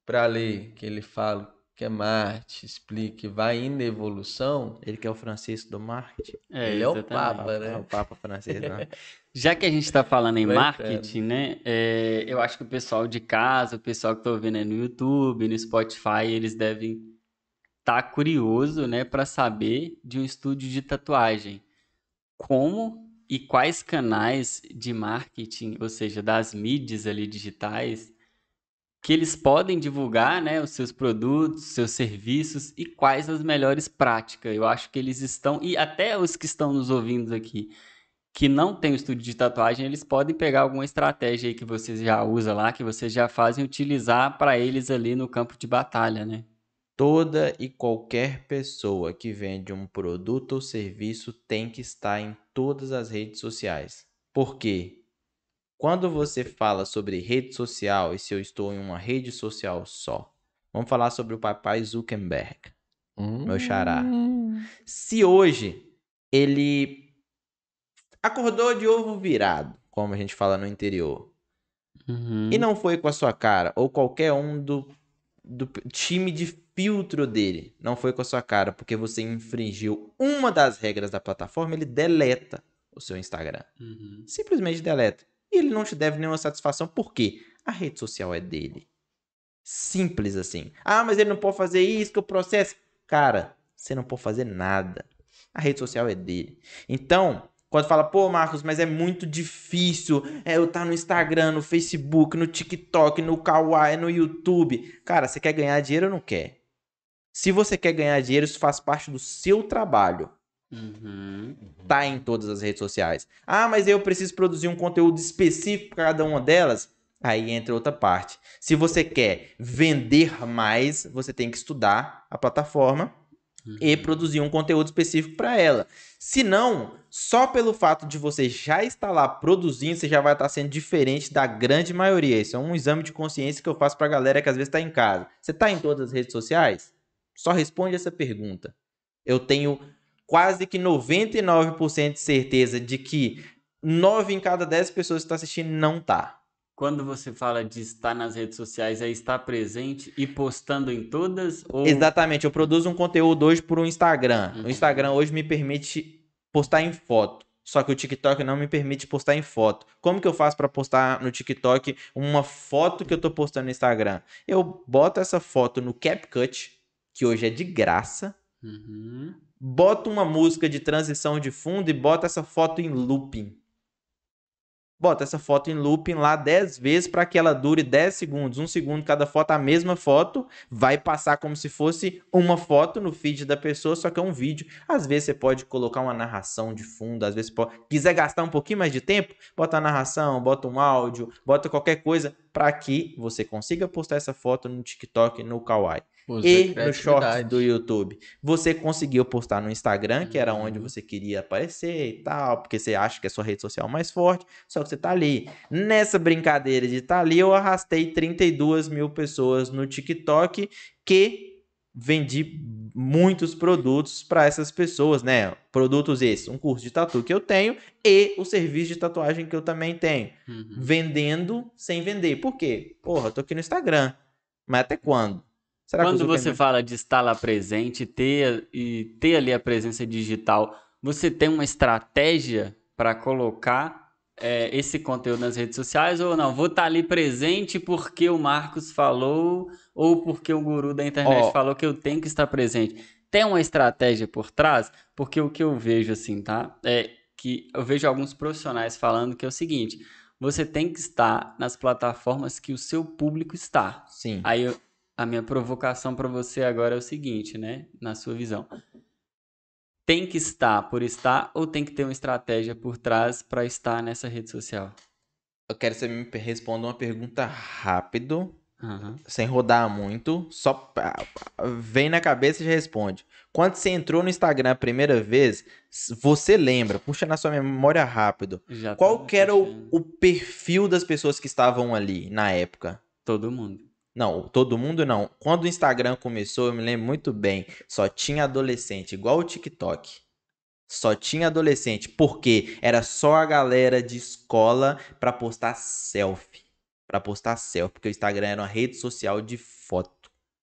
para ler, que ele fala que é marketing, explica, vai indo evolução, Ele que é o Francisco do marketing. É, ele é o exatamente. Papa, É né? o Papa francês, né? Já que a gente está falando em Vai marketing, né? é, eu acho que o pessoal de casa, o pessoal que está ouvindo aí no YouTube, no Spotify, eles devem estar curioso, né, para saber de um estúdio de tatuagem. Como e quais canais de marketing, ou seja, das mídias ali digitais, que eles podem divulgar, né, os seus produtos, seus serviços e quais as melhores práticas. Eu acho que eles estão e até os que estão nos ouvindo aqui que não tem o estúdio de tatuagem, eles podem pegar alguma estratégia aí que vocês já usam lá, que vocês já fazem utilizar para eles ali no campo de batalha, né? Toda e qualquer pessoa que vende um produto ou serviço tem que estar em todas as redes sociais. Por quê? Quando você fala sobre rede social e se eu estou em uma rede social só, vamos falar sobre o papai Zuckerberg, hum. meu xará. Se hoje ele acordou de ovo virado, como a gente fala no interior, uhum. e não foi com a sua cara, ou qualquer um do, do time de filtro dele não foi com a sua cara, porque você infringiu uma das regras da plataforma, ele deleta o seu Instagram. Uhum. Simplesmente deleta. E ele não te deve nenhuma satisfação, por quê? A rede social é dele. Simples assim. Ah, mas ele não pode fazer isso, que o processo. Cara, você não pode fazer nada. A rede social é dele. Então, quando fala, pô, Marcos, mas é muito difícil é, eu estar tá no Instagram, no Facebook, no TikTok, no Kawaii, no YouTube. Cara, você quer ganhar dinheiro ou não quer? Se você quer ganhar dinheiro, isso faz parte do seu trabalho. Uhum. Tá em todas as redes sociais. Ah, mas eu preciso produzir um conteúdo específico para cada uma delas. Aí entra outra parte. Se você quer vender mais, você tem que estudar a plataforma uhum. e produzir um conteúdo específico para ela. Se não, só pelo fato de você já estar lá produzindo, você já vai estar sendo diferente da grande maioria. Isso é um exame de consciência que eu faço para a galera que às vezes está em casa. Você está em todas as redes sociais? Só responde essa pergunta. Eu tenho quase que 99% de certeza de que 9 em cada 10 pessoas que estão assistindo não tá. Quando você fala de estar nas redes sociais, é estar presente e postando em todas? Ou... Exatamente. Eu produzo um conteúdo hoje por um Instagram. Uhum. O Instagram hoje me permite postar em foto. Só que o TikTok não me permite postar em foto. Como que eu faço para postar no TikTok uma foto que eu tô postando no Instagram? Eu boto essa foto no CapCut, que hoje é de graça. Uhum. Boto uma música de transição de fundo e boto essa foto em looping bota essa foto em looping lá 10 vezes para que ela dure 10 segundos, um segundo cada foto, a mesma foto, vai passar como se fosse uma foto no feed da pessoa, só que é um vídeo. Às vezes você pode colocar uma narração de fundo, às vezes pode, quiser gastar um pouquinho mais de tempo, bota a narração, bota um áudio, bota qualquer coisa para que você consiga postar essa foto no TikTok, no Kawaii e no short do YouTube. Você conseguiu postar no Instagram, que era onde uhum. você queria aparecer e tal, porque você acha que é a sua rede social mais forte, só que você tá ali. Nessa brincadeira de estar tá ali, eu arrastei 32 mil pessoas no TikTok que vendi muitos produtos para essas pessoas, né? Produtos esses, um curso de tatu que eu tenho e o serviço de tatuagem que eu também tenho. Uhum. Vendendo sem vender. Por quê? Porra, eu tô aqui no Instagram. Mas até quando? Será Quando você fala de estar lá presente ter, e ter ali a presença digital, você tem uma estratégia para colocar é, esse conteúdo nas redes sociais ou não? Vou estar ali presente porque o Marcos falou ou porque o guru da internet oh. falou que eu tenho que estar presente. Tem uma estratégia por trás? Porque o que eu vejo assim, tá? É que eu vejo alguns profissionais falando que é o seguinte: você tem que estar nas plataformas que o seu público está. Sim. Aí eu, a minha provocação para você agora é o seguinte, né? Na sua visão. Tem que estar por estar ou tem que ter uma estratégia por trás para estar nessa rede social? Eu quero que você me responda uma pergunta rápido, uhum. sem rodar muito, só vem na cabeça e já responde. Quando você entrou no Instagram a primeira vez, você lembra, puxa na sua memória rápido, já qual era o, o perfil das pessoas que estavam ali na época? Todo mundo. Não, todo mundo não. Quando o Instagram começou, eu me lembro muito bem, só tinha adolescente, igual o TikTok. Só tinha adolescente, porque era só a galera de escola para postar selfie. Para postar selfie, porque o Instagram era uma rede social de foto.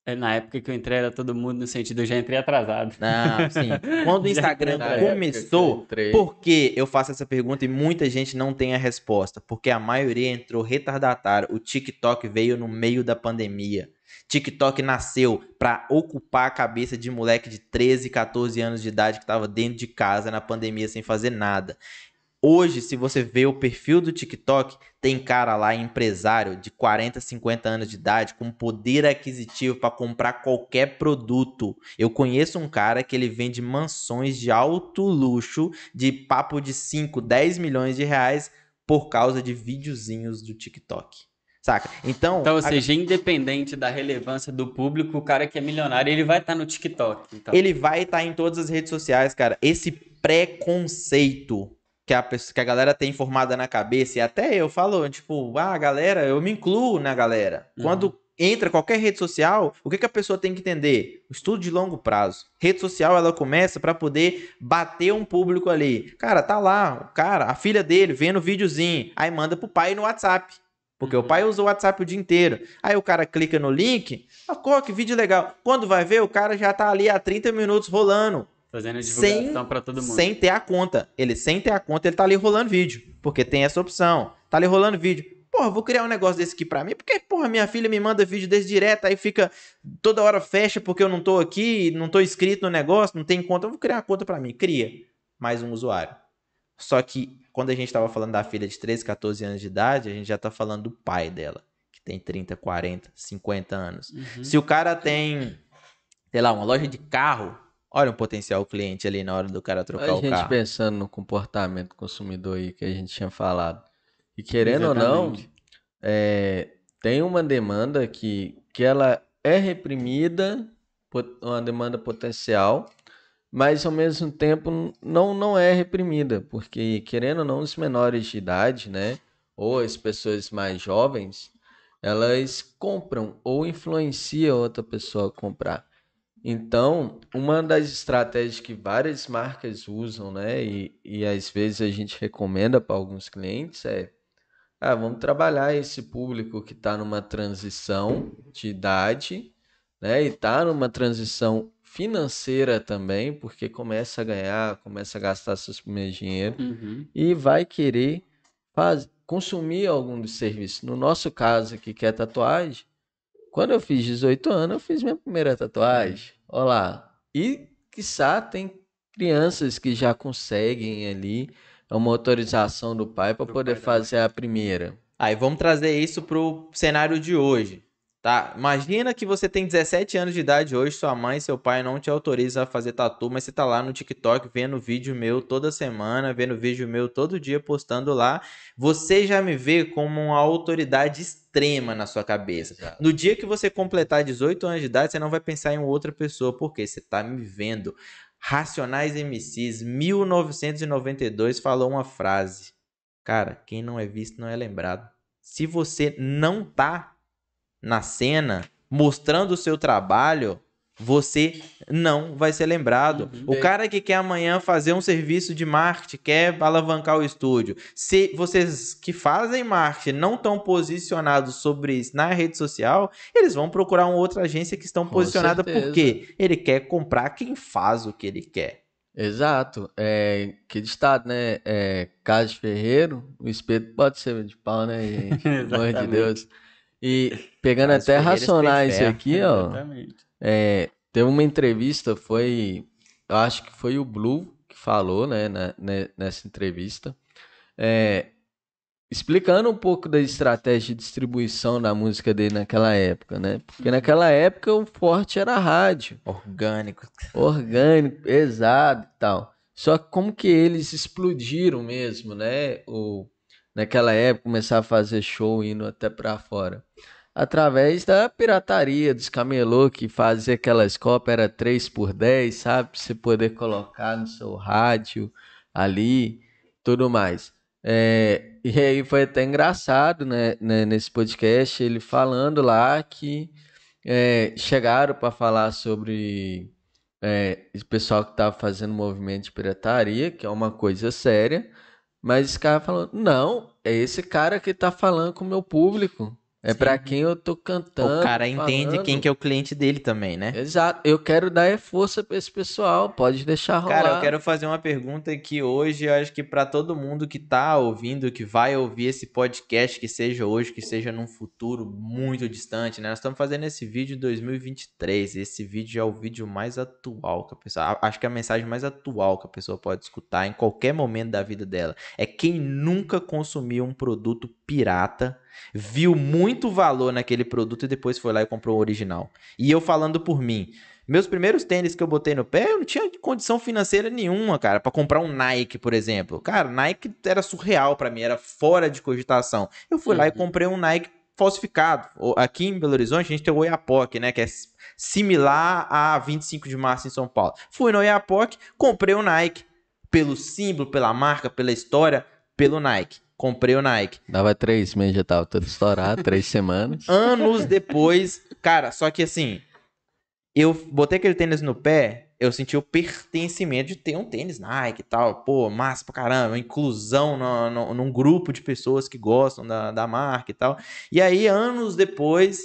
É, na época que eu entrei era todo mundo no sentido, eu já entrei atrasado. Não, sim. Quando o Instagram começou, por que eu faço essa pergunta e muita gente não tem a resposta? Porque a maioria entrou retardatário. O TikTok veio no meio da pandemia. TikTok nasceu para ocupar a cabeça de moleque de 13, 14 anos de idade que estava dentro de casa na pandemia sem fazer nada. Hoje, se você vê o perfil do TikTok, tem cara lá, empresário de 40, 50 anos de idade, com poder aquisitivo para comprar qualquer produto. Eu conheço um cara que ele vende mansões de alto luxo, de papo de 5, 10 milhões de reais, por causa de videozinhos do TikTok. Saca? Então. Então, ou seja, a... independente da relevância do público, o cara que é milionário, ele vai estar tá no TikTok. Então. Ele vai estar tá em todas as redes sociais, cara. Esse preconceito que a, que a galera tem formada na cabeça, e até eu falo, tipo, ah, galera, eu me incluo na galera. Uhum. Quando entra qualquer rede social, o que, que a pessoa tem que entender? O estudo de longo prazo. Rede social, ela começa para poder bater um público ali. Cara, tá lá, o cara, a filha dele vendo o videozinho, aí manda pro pai no WhatsApp. Porque uhum. o pai usa o WhatsApp o dia inteiro. Aí o cara clica no link, ah, que vídeo legal. Quando vai ver, o cara já tá ali há 30 minutos rolando. Fazendo divulgação para todo mundo. Sem ter a conta. Ele sem ter a conta, ele tá ali rolando vídeo. Porque tem essa opção. Tá ali rolando vídeo. Porra, vou criar um negócio desse aqui pra mim. Porque, porra, minha filha me manda vídeo desse direto, aí fica toda hora fecha porque eu não tô aqui, não tô inscrito no negócio, não tem conta. Eu vou criar uma conta pra mim. Cria mais um usuário. Só que quando a gente tava falando da filha de 13, 14 anos de idade, a gente já tá falando do pai dela, que tem 30, 40, 50 anos. Uhum. Se o cara tem, sei lá, uma loja de carro, Olha um potencial cliente ali na hora do cara trocar a o carro. A gente pensando no comportamento do consumidor aí que a gente tinha falado. E querendo Exatamente. ou não, é, tem uma demanda que, que ela é reprimida, uma demanda potencial, mas ao mesmo tempo não, não é reprimida, porque querendo ou não, os menores de idade, né, ou as pessoas mais jovens, elas compram ou influenciam outra pessoa a comprar. Então, uma das estratégias que várias marcas usam, né, e, e às vezes a gente recomenda para alguns clientes é, ah, vamos trabalhar esse público que está numa transição de idade, né, e está numa transição financeira também, porque começa a ganhar, começa a gastar seus primeiros dinheiro uhum. e vai querer faz, consumir algum dos serviços. No nosso caso aqui, que é tatuagem, quando eu fiz 18 anos, eu fiz minha primeira tatuagem. Olá. E, quiçá, tem crianças que já conseguem ali uma autorização do pai para poder fazer a primeira. Aí vamos trazer isso pro cenário de hoje, tá? Imagina que você tem 17 anos de idade hoje, sua mãe e seu pai não te autorizam a fazer tatu, mas você tá lá no TikTok vendo vídeo meu toda semana, vendo vídeo meu todo dia postando lá. Você já me vê como uma autoridade extrema na sua cabeça. No dia que você completar 18 anos de idade, você não vai pensar em outra pessoa, porque você tá me vendo. Racionais MCs, 1992, falou uma frase. Cara, quem não é visto não é lembrado. Se você não tá na cena mostrando o seu trabalho, você não vai ser lembrado. Uhum. O cara que quer amanhã fazer um serviço de marketing, quer alavancar o estúdio. Se vocês que fazem marketing não estão posicionados sobre isso na rede social, eles vão procurar uma outra agência que estão posicionada porque ele quer comprar quem faz o que ele quer. Exato. É, que estado, né? É, Caso Ferreiro, o espeto pode ser de pau, né, gente? Pelo amor de Deus. E pegando Caso até racionais aqui, ó. É, teve uma entrevista, foi. Eu acho que foi o Blue que falou, né, na, né, nessa entrevista. É, explicando um pouco da estratégia de distribuição da música dele naquela época, né? Porque uhum. naquela época o forte era rádio. Orgânico. Orgânico, exato e tal. Só que como que eles explodiram mesmo, né? O, naquela época, começar a fazer show indo até para fora através da pirataria dos camelô que fazia aquelas cópias, era 3 por 10, sabe? Pra você poder colocar no seu rádio ali, tudo mais. É, e aí foi até engraçado, né, né nesse podcast, ele falando lá que é, chegaram para falar sobre é, o pessoal que estava fazendo movimento de pirataria, que é uma coisa séria, mas esse cara falou, não, é esse cara que está falando com o meu público. É pra quem eu tô cantando. O cara entende falando. quem que é o cliente dele também, né? Exato. Eu quero dar é força pra esse pessoal. Pode deixar rolar. Cara, eu quero fazer uma pergunta que hoje eu acho que pra todo mundo que tá ouvindo, que vai ouvir esse podcast, que seja hoje, que seja num futuro muito distante, né? Nós estamos fazendo esse vídeo em 2023. Esse vídeo é o vídeo mais atual que a pessoa. Acho que é a mensagem mais atual que a pessoa pode escutar em qualquer momento da vida dela. É quem nunca consumiu um produto pirata, viu muito valor naquele produto e depois foi lá e comprou o original. E eu falando por mim. Meus primeiros tênis que eu botei no pé, eu não tinha condição financeira nenhuma, cara, pra comprar um Nike, por exemplo. Cara, Nike era surreal pra mim, era fora de cogitação. Eu fui lá e Uhum. comprei um Nike falsificado. Aqui em Belo Horizonte a gente tem o Oiapoque, né, que é similar a 25 de março em São Paulo. Fui no Oiapoque, comprei o Nike pelo símbolo, pela marca, pela história, pelo Nike. Comprei o Nike. Dava três meses, já tava todo estourado, três semanas. Anos depois, cara, só que assim, eu botei aquele tênis no pé, eu senti o pertencimento de ter um tênis Nike e tal. Pô, massa pra caramba, inclusão no, no- num grupo de pessoas que gostam da, da marca e tal. E aí, anos depois,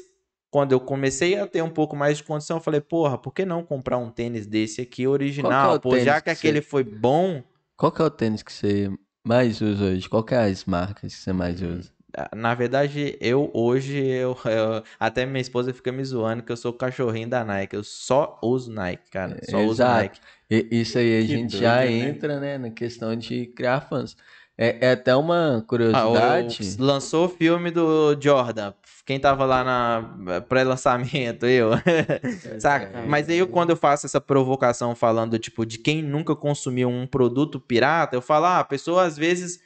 quando eu comecei a ter um pouco mais de condição, eu falei, porra, por que não comprar um tênis desse aqui original? o Pô, já que que aquele foi bom, Qual que é o tênis que você mais usa hoje? Qual que é as marcas que você mais usa? Na verdade, eu hoje, eu, eu- até minha esposa fica me zoando que eu sou o cachorrinho da Nike. Eu só uso Nike, cara. Só uso Exato. Nike. E- Isso aí a Que gente doido, já né? entra, né, na questão de criar fãs. É, é até uma Ah, o- curiosidade. lançou o filme do Jordan. Quem tava lá na pré-lançamento? Eu. Saca? É. Mas aí, eu, quando eu faço essa provocação falando, tipo, de quem nunca consumiu um produto pirata, eu falo, ah, a pessoa às vezes.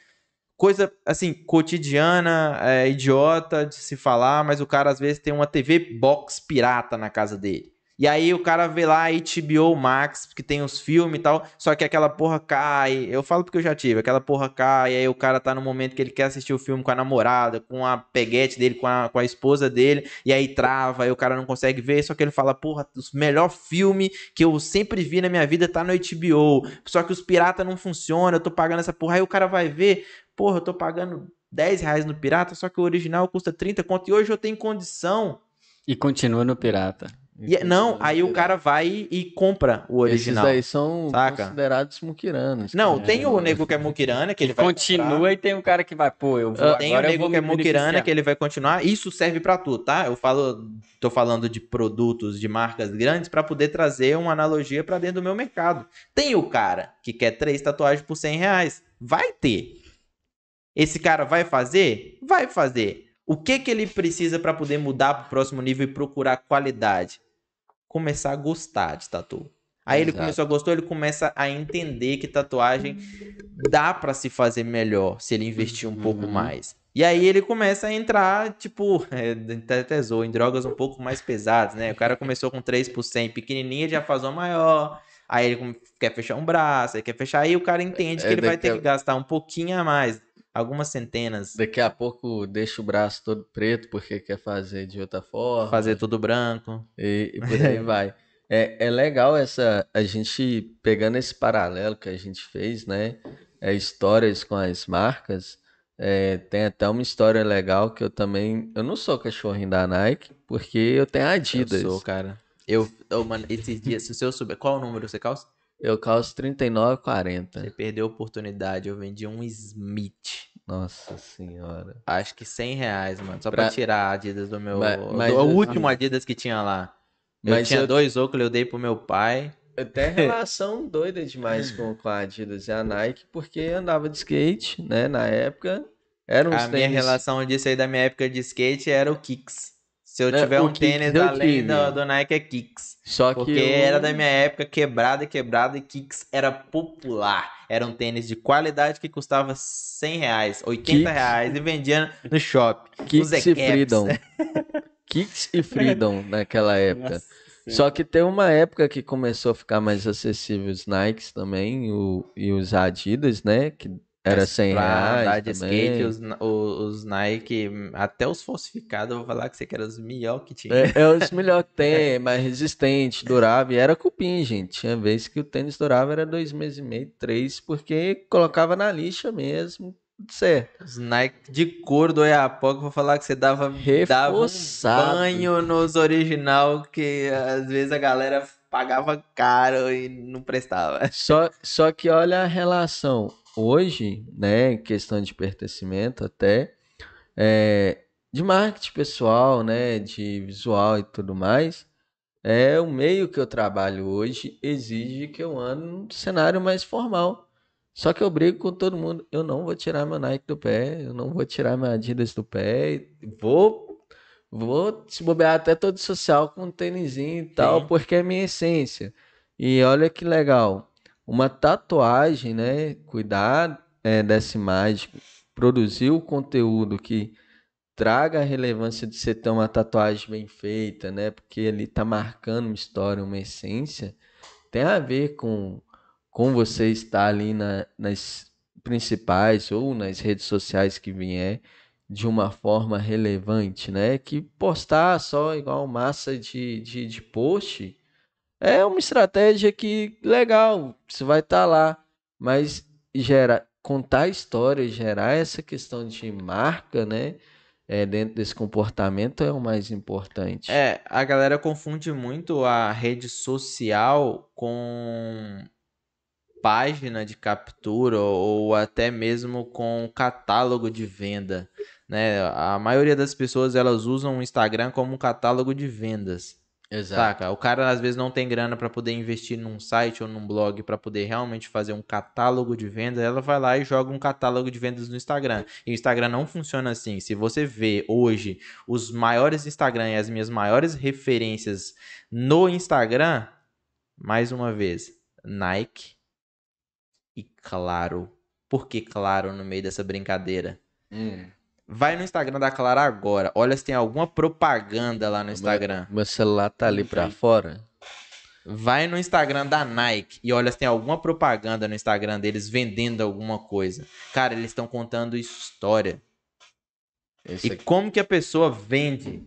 Coisa assim, cotidiana, é, idiota de se falar, mas o cara às vezes tem uma TV box pirata na casa dele. E aí o cara vê lá HBO Max, que tem os filmes e tal, só que aquela porra cai. Eu falo porque eu já tive, aquela porra cai, e aí o cara tá no momento que ele quer assistir o filme com a namorada, com a peguete dele, com a, com a esposa dele, e aí trava, aí o cara não consegue ver, só que ele fala, porra, o melhor filme que eu sempre vi na minha vida tá no HBO. Só que os piratas não funcionam, eu tô pagando essa porra. Aí o cara vai ver, porra, eu tô pagando 10 reais no pirata, só que o original custa 30 conto, e hoje eu tenho condição. E continua no pirata. E, não, aí o cara vai e compra o original. Esses aí são Saca? considerados muquiranos. Não, cara. tem o nego que é muquirana, que ele vai Continua comprar. e tem um cara que vai, pô, eu vou Ah, Tem o nego que é beneficiar. que ele vai continuar. Isso serve pra tudo, tá? Eu falo, tô falando de produtos de marcas grandes pra poder trazer uma analogia pra dentro do meu mercado. Tem o cara que quer três tatuagens por 100 reais. Vai ter. Esse cara vai fazer? Vai fazer. O que que ele precisa pra poder mudar pro próximo nível e procurar qualidade? Começar a gostar de tatu. Aí ele Exato. começou a gostar, ele começa a entender que tatuagem dá pra se fazer melhor se ele investir um pouco Uhum. mais. E aí ele começa a entrar, tipo, é, até zoou, em drogas um pouco mais pesadas, né? O cara começou com 3 por 100 pequenininha, já faz uma maior. Aí ele quer fechar um braço, aí quer fechar. Aí o cara entende É, que ele vai ter que gastar um pouquinho a mais. Algumas centenas. Daqui a pouco deixa o braço todo preto porque quer fazer de outra forma. Fazer tudo branco. E, e por aí vai. É, é legal essa a gente pegando esse paralelo que a gente fez, né? É, histórias com as marcas. É, tem até uma história legal que eu também. Eu não sou cachorrinho da Nike, porque eu tenho Adidas. Eu sou, cara. Eu, eu, mano, esses dias, se eu souber. Qual o número você calça? Eu calço Você 39,40. perdeu a oportunidade. Eu vendi um Smith. Nossa senhora. Acho que 100 reais, mano. Só pra, Pra- tirar a Adidas do meu. Mas- do- o último Adidas que tinha lá. Eu Mas tinha eu- dois Oakley, eu dei pro meu pai. Eu tenho relação doida demais com, com a Adidas e a Nike, porque andava de skate, né? Na época. Era uns a minha tênis- relação disso aí da minha época de skate era o Kicks. Se eu É, tiver o um tênis além do, do Nike é Kicks. Só que Porque eu- era da minha época quebrada, quebrada e Kicks era popular. Era um tênis de qualidade que custava 100 reais, 80 Kicks. reais e vendia no shopping. Kicks e Caps. Freedom. Kicks e Freedom naquela época. Nossa Só que tem uma época que começou a ficar mais acessível os Nikes também o, e os Adidas, né? Que era 100 Pra reais andar de também. skate, os, o- os Nike, até os falsificados, eu vou falar que você que era os melhores que tinha. É, é os melhor que tem, mais resistente, durável. E era cupim, gente. Tinha vezes que o tênis durava era dois meses e meio, três, porque colocava na lixa mesmo. certo. Os Nike de couro do Oiapoque, vou falar que você dava, dava um Reforçado. banho nos original que às vezes a galera pagava caro e não prestava. Só, só que olha a relação. Hoje, né, em questão de pertencimento até, é, de marketing pessoal, né, de visual e tudo mais, é o meio que eu trabalho hoje exige que eu ande num cenário mais formal. Só que eu brigo com todo mundo. Eu não vou tirar meu Nike do pé, eu não vou tirar meu Adidas do pé, vou, vou se bobear até todo social com um tênisinho e tal, Sim. porque é minha essência. E olha que legal, uma tatuagem, né? Cuidar é, dessa imagem, produzir o conteúdo que traga a relevância de você ter uma tatuagem bem feita, né? Porque ele tá marcando uma história, uma essência, tem a ver com, com você estar ali na- nas principais ou nas redes sociais que vier de uma forma relevante, né? Que postar só igual massa de, de, de post é uma estratégia que legal, você vai estar lá, mas gera, contar história, gerar essa questão de marca, né? É, dentro desse comportamento é o mais importante. É, a galera confunde muito a rede social com página de captura ou até mesmo com catálogo de venda, né? A maioria das pessoas elas usam o Instagram como um catálogo de vendas. Exato. Saca? O cara às vezes não tem grana para poder investir num site ou num blog para poder realmente fazer um catálogo de vendas, ela vai lá e joga um catálogo de vendas no Instagram. E o Instagram não funciona assim. Se você vê hoje os maiores Instagram e as minhas maiores referências no Instagram, mais uma vez, Nike e Claro. Por que Claro no meio dessa brincadeira? Hum. Vai no Instagram da Claro agora. Olha se tem alguma propaganda lá no Instagram. Meu celular tá ali pra fora. Vai no Instagram da Nike e olha se tem alguma propaganda no Instagram deles vendendo alguma coisa. Cara, eles estão contando história. Esse E aqui. como que a pessoa vende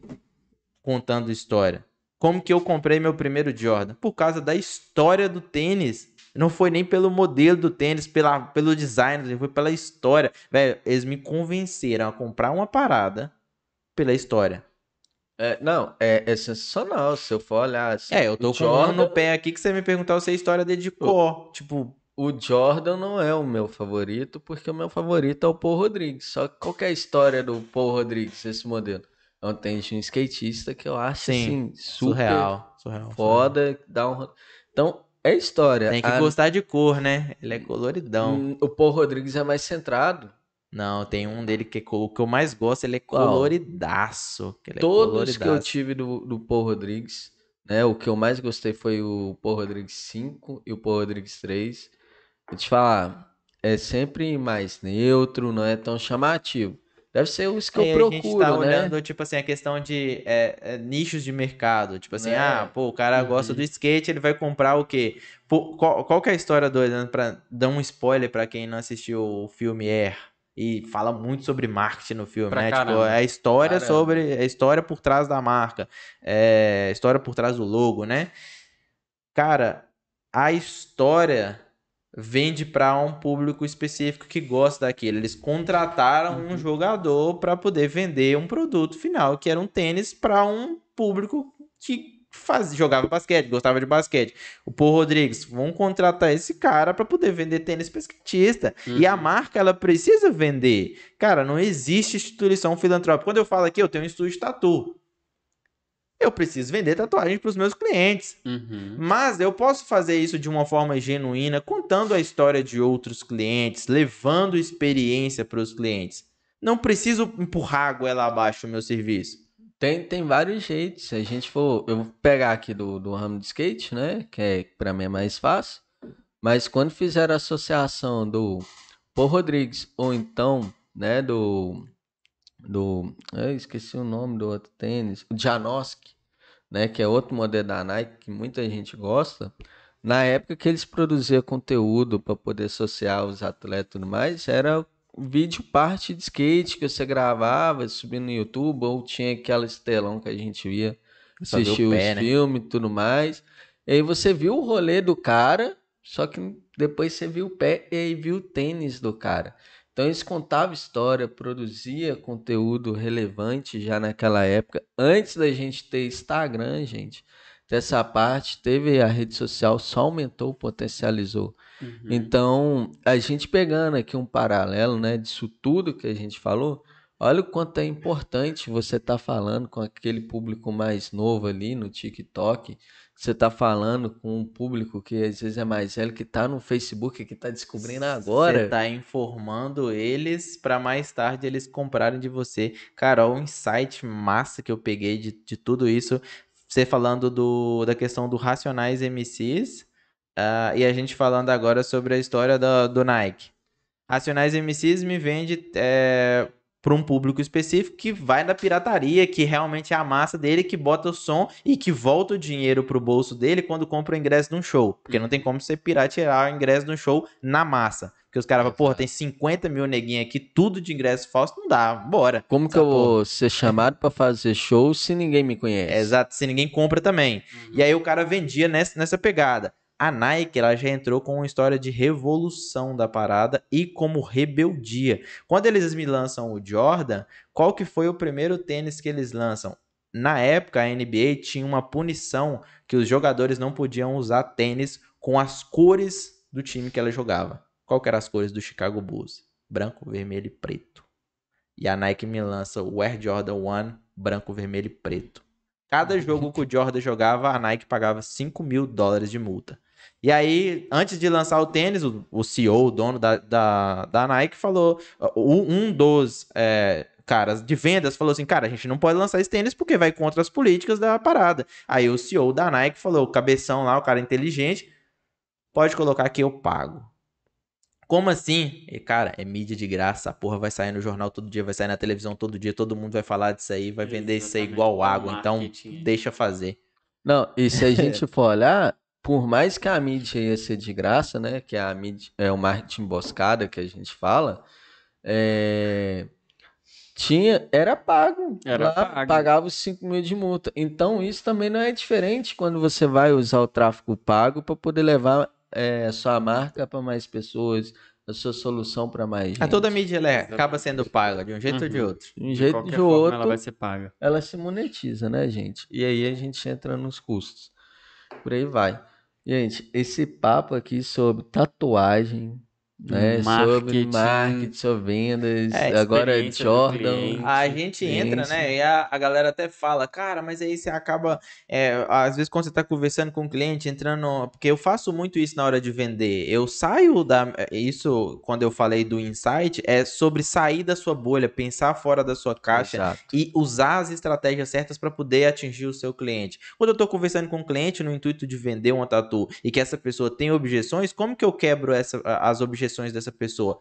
contando história? Como que eu comprei meu primeiro Jordan? Por causa da história do tênis. Não foi nem pelo modelo do tênis, pela, pelo design, foi pela história. Velho, eles me convenceram a comprar uma parada pela história. É, não, é, é sensacional. Se eu for olhar assim, É, eu tô o com um no Jordan, pé aqui que você me perguntar se a história dele de cor. Tipo, o Jordan não é o meu favorito, porque o meu favorito é o Paul Rodrigues. Só que qual que é a história do Paul Rodrigues, esse modelo? É um tênis de um skatista que eu acho Sim, assim, surreal. Surreal. surreal. foda, dá um... Então, é história. Tem que A- gostar de cor, né? Ele é coloridão. Hum, O Paul Rodrigues é mais centrado. Não, tem um dele que é o que eu mais gosto, ele é coloridaço. que ele é Todos que eu coloridaço. tive do, do Paul Rodrigues, né? O que eu mais gostei foi o Paul Rodrigues 5 e o Paul Rodrigues 3. Vou te falar, é sempre mais neutro, não é tão chamativo. Deve ser os que Aí eu a gente procuro, tá né? olhando, tipo assim, a questão de é, é, nichos de mercado. Tipo assim, É. ah, pô, o cara Uhum. gosta do skate, ele vai comprar o quê? Pô, qual, qual que é a história do né, pra dar um spoiler pra quem não assistiu o filme Air? E fala muito sobre marketing no filme, Pra né? Tipo, caramba. é a história Caramba. sobre. É a história por trás da marca. É a história por trás do logo, né? Cara, a história vende para um público específico que gosta daquilo. Eles contrataram um jogador para poder vender um produto final, que era um tênis para um público que faz, jogava basquete, gostava de basquete. O Paul Rodrigues, vão contratar esse cara para poder vender tênis para skatista. E a Uhum. marca, ela precisa vender. Cara, não existe instituição filantrópica. Quando eu falo aqui, eu tenho um estúdio de tatu. Eu preciso vender tatuagem para os meus clientes. Uhum. Mas eu posso fazer isso de uma forma genuína, contando a história de outros clientes, levando experiência para os clientes. Não preciso empurrar a goela abaixo o meu serviço. Tem, tem vários jeitos. Se a gente for. Eu vou pegar aqui do, do ramo de skate, né? Que é, pra mim é mais fácil. Mas quando fizer a associação do Paul Rodrigues, ou então, né, do. Do. Eu esqueci o nome do outro tênis. O Janoski, né? Que é outro modelo da Nike que muita gente gosta. Na época que eles produziam conteúdo para poder associar os atletas e tudo mais, era vídeo parte de skate que você gravava, subia no YouTube, ou tinha aquela estelão que a gente via, assistia os né? filmes e tudo mais. E aí você viu o rolê do cara, só que depois você viu o pé e aí viu o tênis do cara. Então eles contavam história, produzia conteúdo relevante já naquela época, antes da gente ter Instagram, gente. Dessa parte, teve a rede social, só aumentou, potencializou. Uhum. Então, a gente pegando aqui um paralelo, né, disso tudo que a gente falou, olha o quanto é importante você estar tá falando com aquele público mais novo ali no TikTok, você está falando com um público que às vezes é mais velho, que está no Facebook, que está descobrindo agora. Você está informando eles para mais tarde eles comprarem de você. Cara, o insight massa que eu peguei de, de tudo isso, você falando do, da questão do Racionais MCs, uh, e a gente falando agora sobre a história do, do Nike. Racionais MCs me vende é, para um público específico que vai na pirataria, que realmente é a massa dele, que bota o som e que volta o dinheiro pro bolso dele quando compra o ingresso de um show. Porque não tem como você piratear o ingresso de um show na massa. Porque os caras falam, porra, tem 50 mil neguinhos aqui, tudo de ingresso falso, não dá, bora. Como que eu vou ser chamado para fazer show se ninguém me conhece? exato, se ninguém compra também. Uhum. E aí o cara vendia nessa, nessa pegada a Nike ela já entrou com uma história de revolução da parada e como rebeldia. Quando eles me lançam o Jordan, qual que foi o primeiro tênis que eles lançam? Na época, a NBA tinha uma punição que os jogadores não podiam usar tênis com as cores do time que ela jogava. Qual que eram as cores do Chicago Bulls? Branco, vermelho e preto. E a Nike me lança o Air Jordan 1 branco, vermelho e preto. Cada jogo que o Jordan jogava, a Nike pagava 5 mil dólares de multa. E aí, antes de lançar o tênis, o, o CEO, o dono da, da, da Nike, falou. Um dos é, caras de vendas falou assim: cara, a gente não pode lançar esse tênis porque vai contra as políticas da parada. Aí o CEO da Nike falou: o cabeção lá, o cara inteligente, pode colocar que eu pago. Como assim? E, cara, é mídia de graça, a porra vai sair no jornal todo dia, vai sair na televisão todo dia, todo mundo vai falar disso aí, vai vender Exatamente. isso aí igual água, então deixa fazer. Não, e se a gente for olhar, por mais que a mídia ia ser de graça, né? Que é a mídia, é o marketing emboscada que a gente fala, é, tinha, era pago. Era lá, pago. Pagava os 5 mil de multa. Então isso também não é diferente quando você vai usar o tráfego pago para poder levar é, a sua marca para mais pessoas, a sua solução para mais gente. A toda mídia ela é, acaba sendo paga de um jeito uhum. ou de uhum. outro. De um jeito ou de, de outro. Ela vai ser paga. Ela se monetiza, né, gente? E aí a gente entra nos custos. Por aí vai. Gente, esse papo aqui sobre tatuagem, né? Marketing. Sobre marketing, sobre vendas, é, agora Jordan. A gente entra, né? E a, a galera até fala, cara, mas aí você acaba. É, às vezes, quando você tá conversando com o um cliente, entrando. Porque eu faço muito isso na hora de vender. Eu saio da. Isso, quando eu falei do insight, é sobre sair da sua bolha, pensar fora da sua caixa Exato. e usar as estratégias certas para poder atingir o seu cliente. Quando eu tô conversando com um cliente no intuito de vender uma tatu e que essa pessoa tem objeções, como que eu quebro essa, as objeções? Objeções dessa pessoa,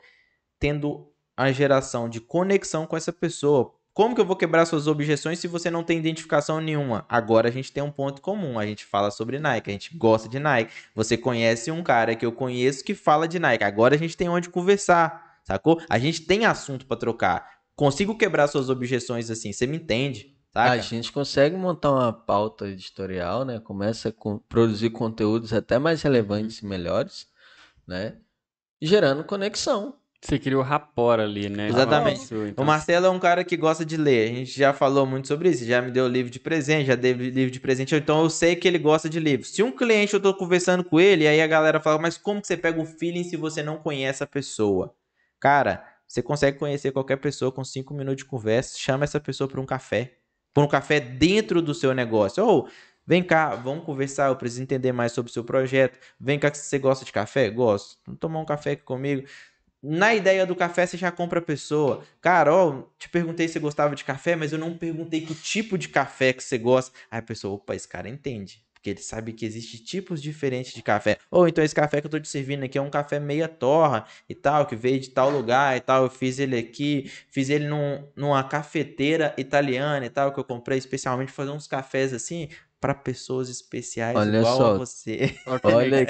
tendo a geração de conexão com essa pessoa. Como que eu vou quebrar suas objeções se você não tem identificação nenhuma? Agora a gente tem um ponto comum. A gente fala sobre Nike, a gente gosta de Nike. Você conhece um cara que eu conheço que fala de Nike. Agora a gente tem onde conversar, sacou? A gente tem assunto para trocar. Consigo quebrar suas objeções assim, você me entende? Saca? A gente consegue montar uma pauta editorial, né? Começa a produzir conteúdos até mais relevantes e melhores, né? Gerando conexão. Você cria o rapport ali, né? Exatamente. então... O Marcelo é um cara que gosta de ler. A gente já falou muito sobre isso. Já me deu livro de presente, já deu livro de presente. Então eu sei que ele gosta de livros. Se um cliente eu tô conversando com ele, aí a galera fala, mas como que você pega o feeling se você não conhece a pessoa? Cara, você consegue conhecer qualquer pessoa com cinco minutos de conversa. Chama essa pessoa para um café. Por um café dentro do seu negócio. Ou Vem cá, vamos conversar, eu preciso entender mais sobre o seu projeto. Vem cá, você gosta de café? Gosto. Vamos tomar um café aqui comigo. Na ideia do café, você já compra a pessoa. Cara, ó, te perguntei se você gostava de café, mas eu não perguntei que tipo de café que você gosta. Aí a pessoa, opa, esse cara entende. Porque ele sabe que existe tipos diferentes de café. Ou então esse café que eu tô te servindo aqui é um café meia torra e tal, que veio de tal lugar e tal. Eu fiz ele aqui, fiz ele num, numa cafeteira italiana e tal, que eu comprei especialmente fazer uns cafés assim para pessoas especiais olha igual só. a você. Olha,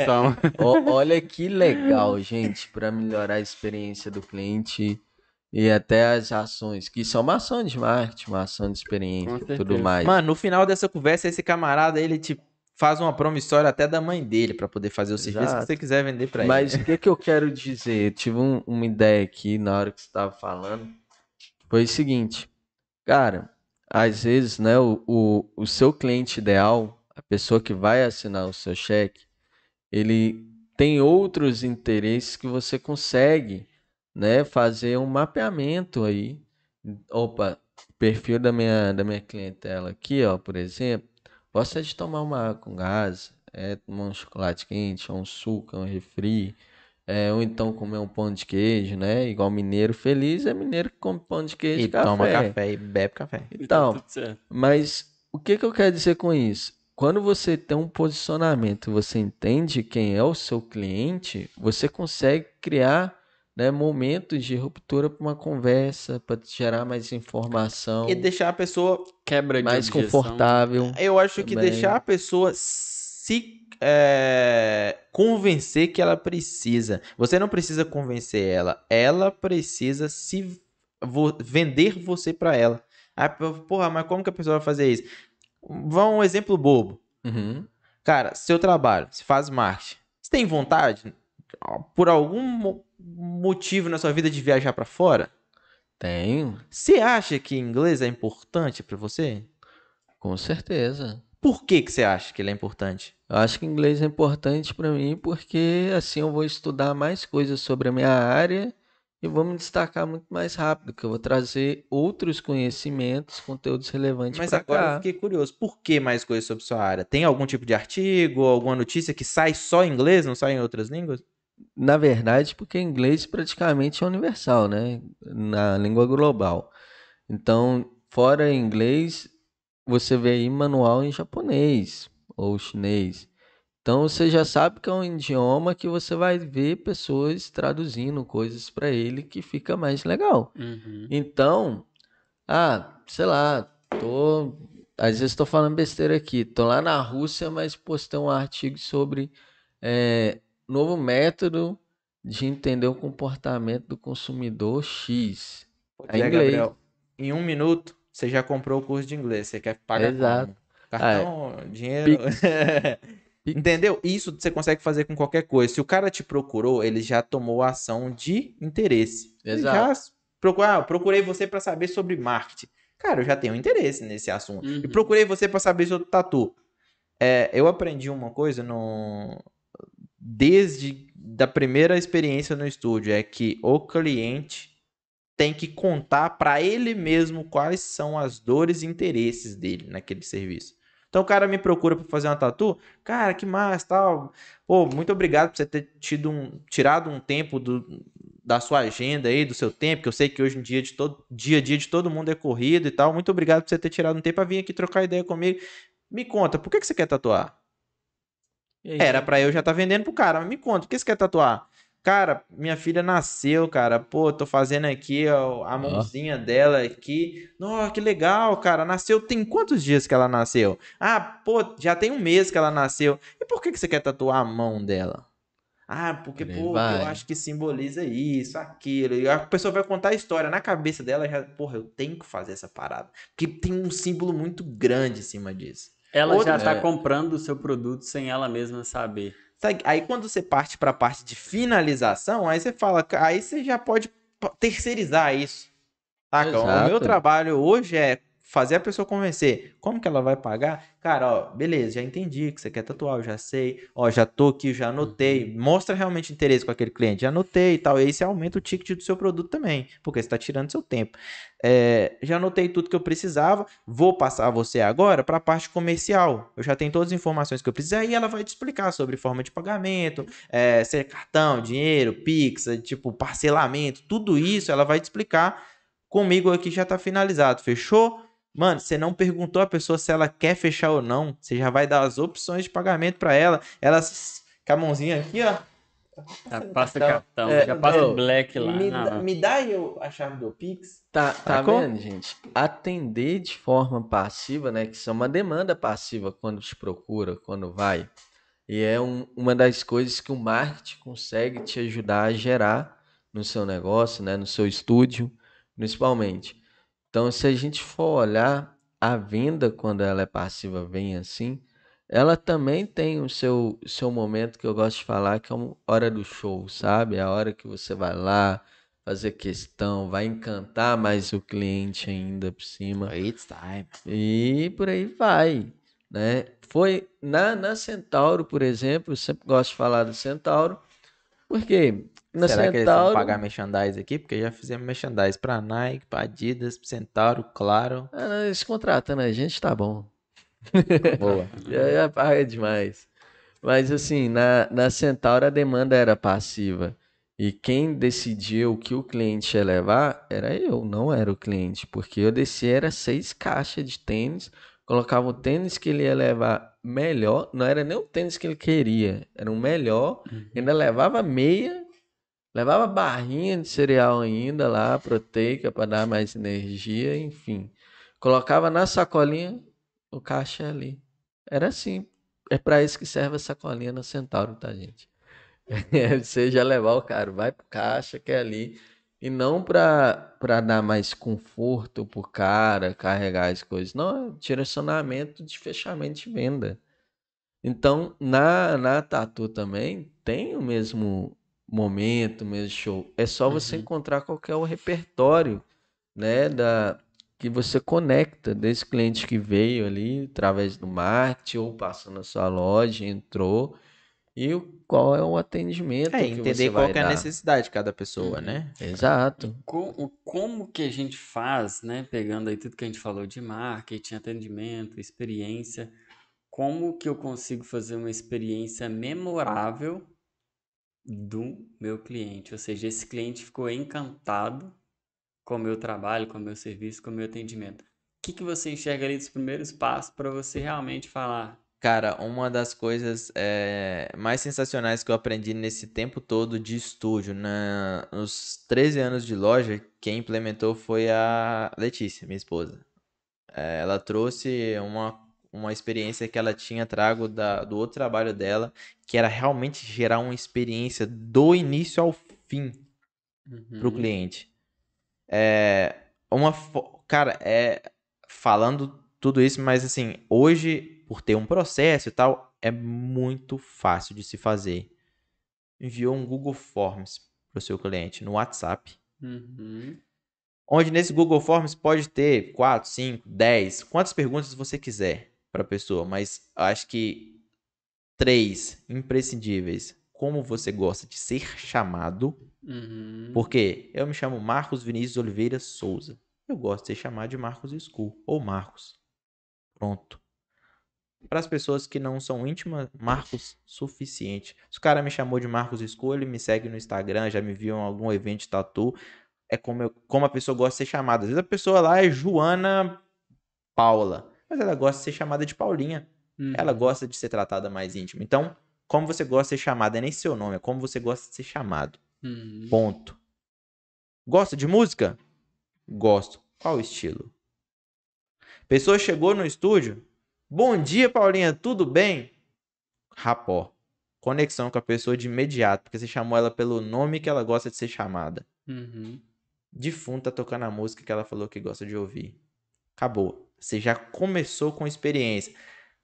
olha que legal, gente, para melhorar a experiência do cliente e até as ações, que são uma ação de marketing, uma ação de experiência e tudo mais. Mano, no final dessa conversa, esse camarada, ele te faz uma promissória até da mãe dele para poder fazer o serviço Exato. que você quiser vender para ele. Mas o que, que eu quero dizer? Eu tive um- uma ideia aqui na hora que você estava falando. Foi o seguinte, cara, às vezes, né, o, o, o seu cliente ideal, a pessoa que vai assinar o seu cheque, ele tem outros interesses que você consegue, né, fazer um mapeamento aí. Opa, o perfil da minha, da minha clientela aqui, ó, por exemplo, gosta de tomar uma água com gás, é tomar um chocolate quente, ou um suco, um refri, é, ou então comer um pão de queijo, né? Igual mineiro feliz é mineiro que come pão de queijo E e café. toma café e bebe café. E tá Então, tudo certo. mas o que que eu quero dizer com isso? Quando você tem um posicionamento, você entende quem é o seu cliente, você consegue criar, né, momentos de ruptura para uma conversa, para gerar mais informação, E deixar a pessoa. Quebra de mais objeção. confortável. Eu acho que Também. deixar a pessoa se é, convencer que ela precisa. Você não precisa convencer ela. Ela precisa se vo- vender você para ela. Ah, porra, mas como que a pessoa vai fazer isso? Vamos um exemplo bobo. Uhum. Cara, seu trabalho, você faz marketing. Você tem vontade, por algum mo- motivo na sua vida, de viajar para fora? Tenho, Você acha que inglês é importante para você? com certeza. Por que, que você acha que ele é importante? Eu acho que inglês é importante para mim porque assim eu vou estudar mais coisas sobre a minha área e vou me destacar muito mais rápido, que eu vou trazer outros conhecimentos, conteúdos relevantes Mas para agora eu cá. fiquei curioso. Por que mais coisas sobre sua área? Tem algum tipo de artigo, alguma notícia que sai só em inglês, não sai em outras línguas? Na verdade, porque inglês praticamente é universal, né? Na língua global. Então, fora inglês, você vê aí manual em japonês ou chinês. Então, você já sabe que é um idioma que você vai ver pessoas traduzindo coisas para ele que fica mais legal. Uhum. Então, ah, sei lá, tô. Às vezes tô falando besteira aqui. Tô lá na Rússia, mas postei um artigo sobre é, novo método de entender o comportamento do consumidor X. É inglês. Gabriel, em um minuto, você já comprou o curso de inglês. Você quer pagar Exato. Cartão, dinheiro. Pix. Pix. Entendeu? Isso você consegue fazer com qualquer coisa. Se o cara te procurou, ele já tomou a ação de interesse. Exato. Ah, procurei você para saber sobre marketing. Cara, eu já tenho interesse nesse assunto. E Uhum. procurei você para saber sobre tatu. É, eu aprendi uma coisa no desde da primeira experiência no estúdio é que o cliente tem que contar para ele mesmo quais são as dores e interesses dele naquele serviço. Então o cara me procura para fazer uma tatu, cara, que massa, tal. Pô, muito obrigado por você ter tido um, tirado um tempo do, da sua agenda aí, do seu tempo, que eu sei que hoje em dia de todo dia a dia de todo mundo é corrido e tal. Muito obrigado por você ter tirado um tempo para vir aqui trocar ideia comigo. Me conta, por que, que você quer tatuar? Era pra eu já estar vendendo pro cara, mas me conta, por que você quer tatuar? Cara, minha filha nasceu, cara. Pô, tô fazendo aqui ó, a mãozinha dela aqui. Nossa, que legal, cara. Nasceu tem quantos dias que ela nasceu? Ah, pô, já tem um mês que ela nasceu. E por que, que você quer tatuar a mão dela? Ah, porque, Por aí pô, vai. eu acho que simboliza isso, aquilo. E a pessoa vai contar a história na cabeça dela, já, porra, eu tenho que fazer essa parada. Porque tem um símbolo muito grande em cima disso. Ela Outra- já tá É. comprando o seu produto sem ela mesma saber. Sabe? Aí quando você parte para a parte de finalização, aí você fala, aí você já pode terceirizar isso. Saca? O meu trabalho hoje é fazer a pessoa convencer. Como que ela vai pagar? Cara, ó, beleza, já entendi que você quer tatuar, eu já sei. Ó, já tô aqui, já anotei. Mostra realmente interesse com aquele cliente, já anotei e tal. E aí você aumenta o ticket do seu produto também, porque você tá tirando seu tempo. É, já anotei tudo que eu precisava. Vou passar você agora para a parte comercial. Eu já tenho todas as informações que eu preciso. Aí ela vai te explicar sobre forma de pagamento, é, se é cartão, dinheiro, Pix, tipo parcelamento, tudo isso ela vai te explicar. Comigo aqui já tá finalizado. Fechou? Mano, você não perguntou a pessoa se ela quer fechar ou não. Você já vai dar as opções de pagamento para ela. Ela com a mãozinha aqui, ó. Já passa cartão. cartão, É, já passa ô, black lá. Me, Não, dá, me dá aí o- a chave do Pix. Tá, tá Sacou? vendo, gente? Atender de forma passiva, né? Que isso é uma demanda passiva quando te procura, quando vai. E é um- uma das coisas que o marketing consegue te ajudar a gerar no seu negócio, né? No seu estúdio, principalmente. Então, se a gente for olhar a venda quando ela é passiva, vem assim, ela também tem o seu, seu momento que eu gosto de falar, que é a hora do show, sabe? É a hora que você vai lá fazer questão, vai encantar mais o cliente ainda por cima. It's time. E por aí vai, né? Foi na, na Centauro, por exemplo, eu sempre gosto de falar do Centauro, porque na Será que eles vão Centauro... pagar merchandise aqui? Porque já fizemos merchandise pra Nike, pra Adidas, pro Centauro, claro. Ah, eles contratam a gente, tá bom. Boa. Já, já paga demais. Mas assim, na, na Centauro a demanda era passiva. E quem decidia o que o cliente ia levar era eu, não era o cliente. Porque eu descia era seis caixas de tênis, colocava o tênis que ele ia levar melhor, não era nem o tênis que ele queria, era o melhor, ainda levava meia, levava barrinha de cereal ainda lá, proteica para dar mais energia, enfim. Colocava na sacolinha, o caixa é ali. Era assim. É para isso que serve a sacolinha na Centauro, tá, gente? É você já levar o cara, vai pro caixa que é ali. E não para dar mais conforto pro cara carregar as coisas. Não, é direcionamento de fechamento de venda. Então, na, na Tatu também tem o mesmo momento, mesmo show. É só você Uhum. encontrar qual que é o repertório, né, da que você conecta desse cliente que veio ali através do marketing ou passou na sua loja, entrou e o- qual é o atendimento É, que entender você qual é a necessidade de cada pessoa, Uhum. né? Exato. Como, como que a gente faz, né? Pegando aí tudo que a gente falou de marketing, atendimento, experiência, como que eu consigo fazer uma experiência memorável do meu cliente? Ou seja, esse cliente ficou encantado com o meu trabalho, com o meu serviço, com o meu atendimento. O que que você enxerga ali dos primeiros passos para você realmente falar? Cara, uma das coisas eh, mais sensacionais que eu aprendi nesse tempo todo de estúdio, na, nos 13 anos de loja, quem implementou foi a Letícia, minha esposa. Eh, ela trouxe uma, uma experiência que ela tinha trago da, do outro trabalho dela, que era realmente gerar uma experiência do início ao fim pro Uhum. cliente. É, uma, cara, é falando tudo isso, mas assim, hoje, por ter um processo e tal, é muito fácil de se fazer. Enviou um Google Forms pro seu cliente no WhatsApp, Uhum. onde nesse Google Forms pode ter 4, 5, 10, quantas perguntas você quiser para a pessoa, mas acho que três imprescindíveis. Como você gosta de ser chamado? Uhum. Porque eu me chamo Marcos Vinícius Oliveira Souza. Eu gosto de ser chamado de Marcos School ou Marcos. Pronto. Para as pessoas que não são íntimas, Marcos suficiente. Se o cara me chamou de Marcos School, ele me segue no Instagram, já me viu em algum evento de tatu. É como, eu- como a pessoa gosta de ser chamada. Às vezes a pessoa lá é Joana Paula, mas ela gosta de ser chamada de Paulinha. Ela Uhum. gosta de ser tratada mais íntima. Então, como você gosta de ser chamado, é nem seu nome, é como você gosta de ser chamado. Uhum. Ponto. Gosta de música? Gosto. Qual o estilo? Pessoa chegou no estúdio. Bom dia, Paulinha, tudo bem? Rapó. Conexão com a pessoa de imediato, porque você chamou ela pelo nome que ela gosta de ser chamada. Uhum. Defunta tocando a música que ela falou que gosta de ouvir. Acabou. Você já começou com experiência.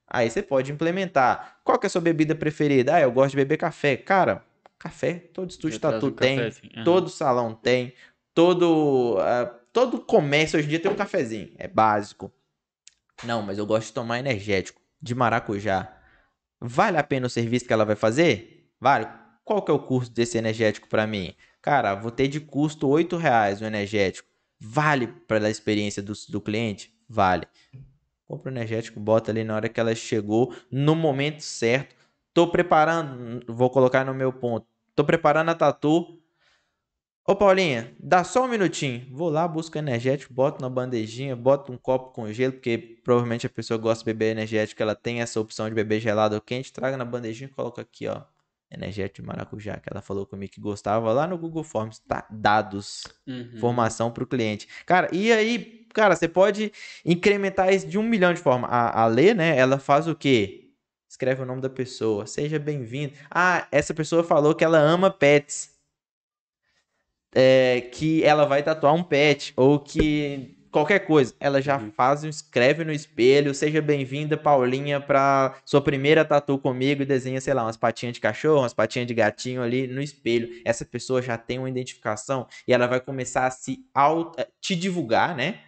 Aí você pode implementar. Qual que é a sua bebida preferida? Ah, eu gosto de beber café. Cara, café, todo estúdio tatu o tem. cafezinho. Aham. Todo salão tem. Todo, ah, todo comércio hoje em dia tem um cafezinho. É básico. Não, mas eu gosto de tomar energético. De maracujá. Vale a pena o serviço que ela vai fazer? Vale. Qual que é o custo desse energético pra mim? Cara, vou ter de custo 8 reais o energético. Vale para a experiência do, do cliente? Vale. Compra o energético, bota ali na hora que ela chegou, no momento certo. Tô preparando, vou colocar no meu ponto. Tô preparando a tatu. Ô Paulinha, dá só um minutinho. Vou lá, busco energético, boto na bandejinha, boto um copo com gelo, porque provavelmente a pessoa gosta de beber energético, ela tem essa opção de beber gelado ou quente. Traga na bandejinha e coloca aqui, ó. Energético de maracujá, que ela falou comigo que gostava lá no Google Forms. Tá, dados Uhum. informação para o cliente. Cara, e aí, cara, você pode incrementar isso de um milhão de formas. A, a Lê, né, ela faz o quê? Escreve o nome da pessoa. Seja bem-vindo. Ah, essa pessoa falou que ela ama pets. É, que ela vai tatuar um pet. Ou que qualquer coisa, ela já Uhum. faz, um- escreve no espelho, seja bem-vinda, Paulinha, pra sua primeira tatu comigo e desenha, sei lá, umas patinhas de cachorro, umas patinhas de gatinho ali no espelho. Essa pessoa já tem uma identificação e ela vai começar a se auto, eh, te divulgar, né?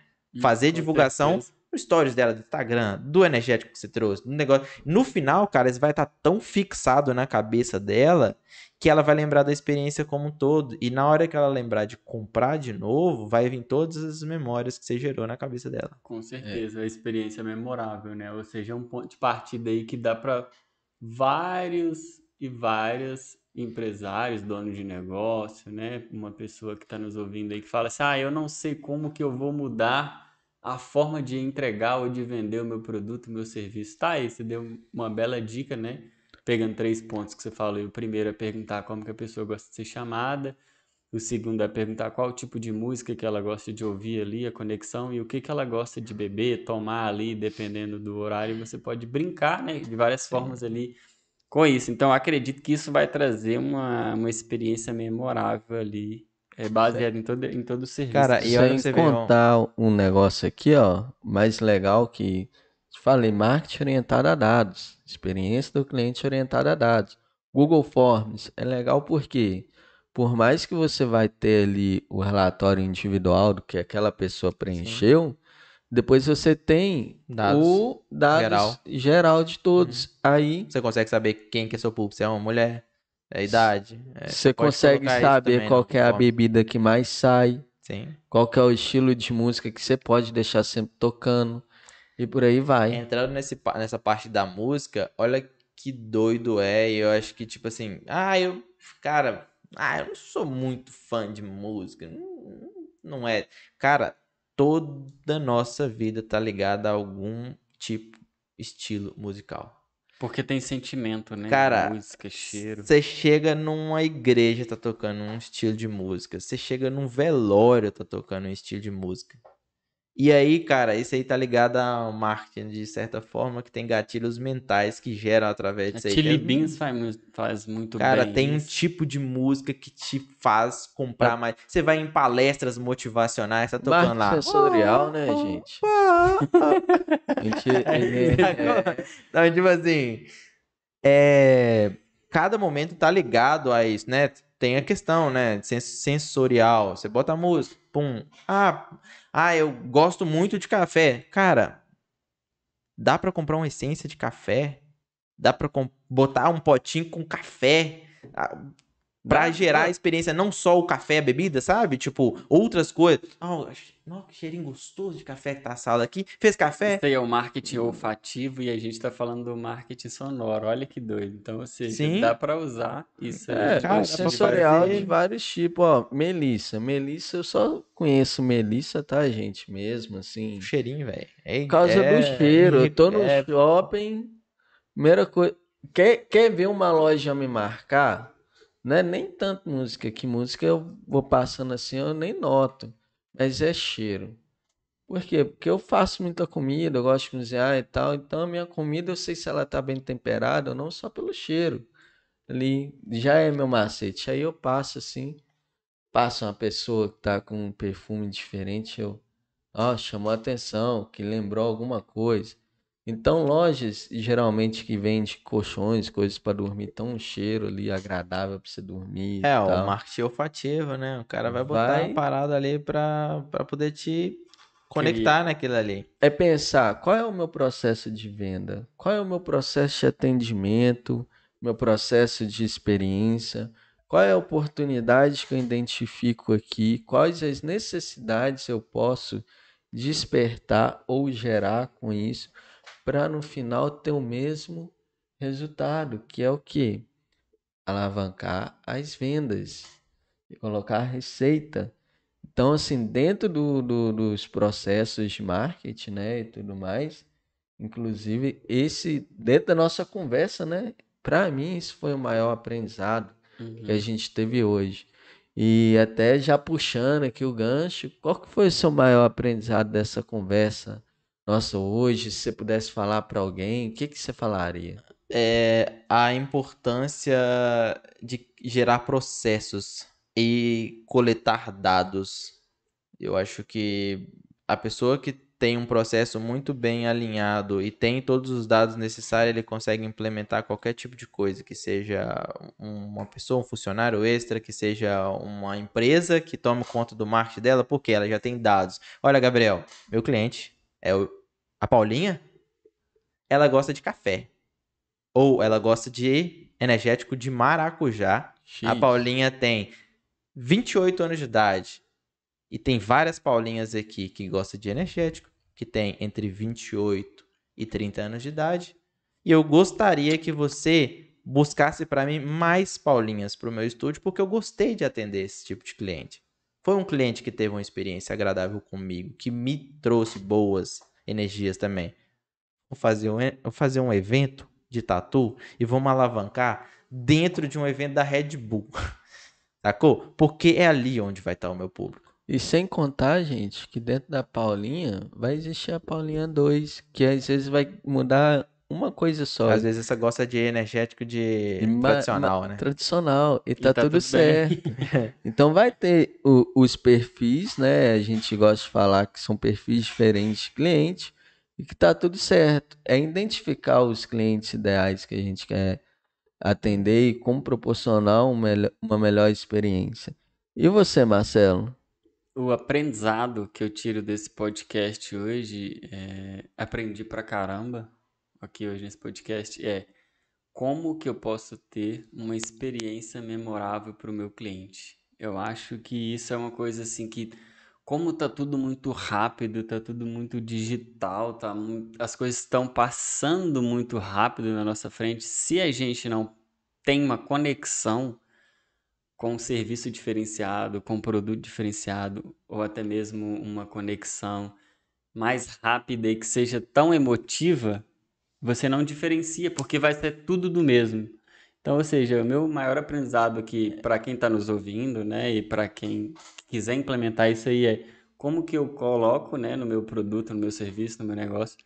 Fazer Com divulgação certeza. no stories dela do Instagram, do energético que você trouxe, do negócio. No final, cara, isso vai estar tão fixado na cabeça dela que ela vai lembrar da experiência como um todo. E na hora que ela lembrar de comprar de novo, vai vir todas as memórias que você gerou na cabeça dela. Com certeza, a experiência é memorável, né? Ou seja, é um ponto de partida aí que dá para vários e várias empresários, donos de negócio, né? Uma pessoa que está nos ouvindo aí que fala assim: ah, eu não sei como que eu vou mudar a forma de entregar ou de vender o meu produto, o meu serviço. Tá aí, você deu uma bela dica, né? Pegando três pontos que você falou. aí. O primeiro é perguntar como que a pessoa gosta de ser chamada. O segundo é perguntar qual tipo de música que ela gosta de ouvir ali, a conexão, e o que que ela gosta de beber, tomar ali, dependendo do horário. Você pode brincar, né, de várias formas ali com isso. Então, acredito que isso vai trazer uma, uma experiência memorável ali, é, baseada em todo, em todo o serviço. Cara, e ver, ó. contar um negócio aqui, ó, mais legal que te falei, marketing orientado a dados, experiência do cliente orientada a dados. Google Forms é legal porque por mais que você vai ter ali o relatório individual do que aquela pessoa preencheu, depois você tem Dados o dados geral. geral, de todos. Aí Você consegue saber quem que é seu público, se é uma mulher, é a idade. é, você consegue saber também qual é a bebida que mais sai. Sim. qual é o estilo de música que você pode deixar sempre tocando e por aí vai. Entrando nesse, nessa parte da música, olha que doido é. E eu acho que, tipo assim, ah, eu, cara, ah, eu não sou muito fã de música. Não, não é. Cara, toda nossa vida tá ligada a algum tipo, estilo musical. Porque tem sentimento, né? Cara, Música, cheiro. Você chega numa igreja, tá tocando um estilo de música. Você chega num velório, tá tocando um estilo de música. E aí, cara, isso aí tá ligado ao marketing de certa forma, que tem gatilhos mentais que geram através A disso aí. Chili que é- Beans faz, faz muito Cara, bem tem um isso. tipo de música que te faz comprar mais. Você vai em palestras motivacionais, tá tocando lá. Marketing sensorial, né, gente? A gente, ele é- Então, tipo assim, é, cada momento tá ligado a isso, né? Tem a questão, né? sens- Sensorial. Você bota a música, pum. Ah, ah, eu gosto muito de café. Cara, dá pra comprar uma essência de café? Dá com- botar um potinho com café? Ah, Pra gerar a experiência, não só o café, a bebida, sabe? Tipo, outras coisas. Oh, nossa, que cheirinho gostoso de café que tá assado aqui. Fez café? Isso aí é o marketing olfativo e a gente tá falando do marketing sonoro. Olha que doido. Então, ou seja, Sim. dá pra usar isso aí. é, cara, pra sensorial fazer- de vários tipos, ó. Melissa. Melissa, eu só conheço Melissa, tá, gente? Mesmo, assim. O cheirinho, velho. É, Por causa é- do cheiro. Eu tô no é- shopping. Primeira coisa. Quer, quer ver uma loja me marcar? Não é nem tanto música, que música eu vou passando assim, eu nem noto. Mas é cheiro. Por quê? Porque eu faço muita comida, eu gosto de cozinhar e tal. Então a minha comida eu sei se ela tá bem temperada ou não, só pelo cheiro. Ali já é meu macete. Aí eu passo assim, passa uma pessoa que tá com um perfume diferente, eu, ó, chamou a atenção, que lembrou alguma coisa. Então, lojas geralmente que vendem colchões, coisas para dormir, tão um cheiro ali agradável para você dormir É, o tal. marketing olfativo, né? O cara vai botar Vai- uma parada ali pra poder te conectar naquilo ali. É pensar qual é o meu processo de venda, qual é o meu processo de atendimento, meu processo de experiência, qual é a oportunidade que eu identifico aqui, quais as necessidades eu posso despertar ou gerar com isso, para no final ter o mesmo resultado, que é o que? Alavancar as vendas e colocar receita. Então, assim, dentro do, do- dos processos de marketing, né, e tudo mais, inclusive esse, dentro da nossa conversa, né, para mim isso foi o maior aprendizado Uhum. que a gente teve hoje. E até já puxando aqui o gancho, qual que foi o seu maior aprendizado dessa conversa? Nossa, hoje, se você pudesse falar para alguém, o que que você falaria? É a importância de gerar processos e coletar dados. Eu acho que a pessoa que tem um processo muito bem alinhado e tem todos os dados necessários, ele consegue implementar qualquer tipo de coisa, que seja uma pessoa, um funcionário extra, que seja uma empresa que tome conta do marketing dela, porque ela já tem dados. Olha, Gabriel, meu cliente é a Paulinha, ela gosta de café. Ou ela gosta de energético de maracujá. A Paulinha tem 28 anos de idade. E tem várias Paulinhas aqui que gostam de energético, que tem entre 28 e 30 anos de idade. E eu gostaria que você buscasse para mim mais Paulinhas para o meu estúdio, porque eu gostei de atender esse tipo de cliente. Foi um cliente que teve uma experiência agradável comigo, que me trouxe boas energias também. Vou fazer um, vou fazer um evento de tatu e vamos alavancar dentro de um evento da Red Bull. Sacou? Porque é ali onde vai estar o meu público. E sem contar, gente, que dentro da Paulinha vai existir a Paulinha 2, que às vezes vai mudar uma coisa só. Às vezes você gosta de energético de Ma- tradicional, ma- né? Tradicional. E tá, tá tudo, tudo certo. então vai ter o- os perfis, né? A gente gosta de falar que são perfis diferentes de cliente e que tá tudo certo. É identificar os clientes ideais que a gente quer atender e como proporcionar um melhor- uma melhor experiência. E você, Marcelo? O aprendizado que eu tiro desse podcast hoje, é, aprendi pra caramba aqui hoje nesse podcast, é como que eu posso ter uma experiência memorável para o meu cliente. Eu acho que isso é uma coisa assim que, como tá tudo muito rápido, tá tudo muito digital, tá, as coisas estão passando muito rápido na nossa frente, se a gente não tem uma conexão com um serviço diferenciado, com um produto diferenciado, ou até mesmo uma conexão mais rápida e que seja tão emotiva, você não diferencia, porque vai ser tudo do mesmo. Então, ou seja, o meu maior aprendizado aqui para quem está nos ouvindo, né, e para quem quiser implementar isso aí é como que eu coloco, né, no meu produto, no meu serviço, no meu negócio,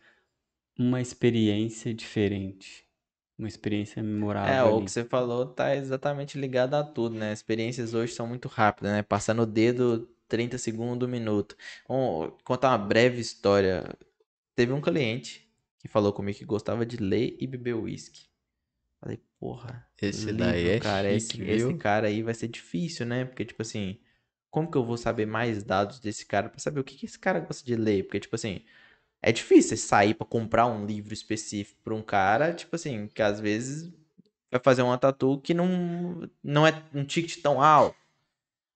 uma experiência diferente, uma experiência memorável. É, o ali. que você falou tá exatamente ligado a tudo, né? Experiências hoje são muito rápidas, né? Passando o dedo 30 segundos, um minuto. Vou contar uma breve história. Teve um cliente que falou comigo que gostava de ler e beber uísque. Falei, porra, Esse livro, daí é cara, chique, esse, esse cara aí vai ser difícil, né? Porque, tipo assim, como que eu vou saber mais dados desse cara pra saber o que que esse cara gosta de ler? Porque, tipo assim, é difícil você sair pra comprar um livro específico pra um cara, tipo assim, que às vezes vai fazer uma tatu que não, não é um ticket tão alto.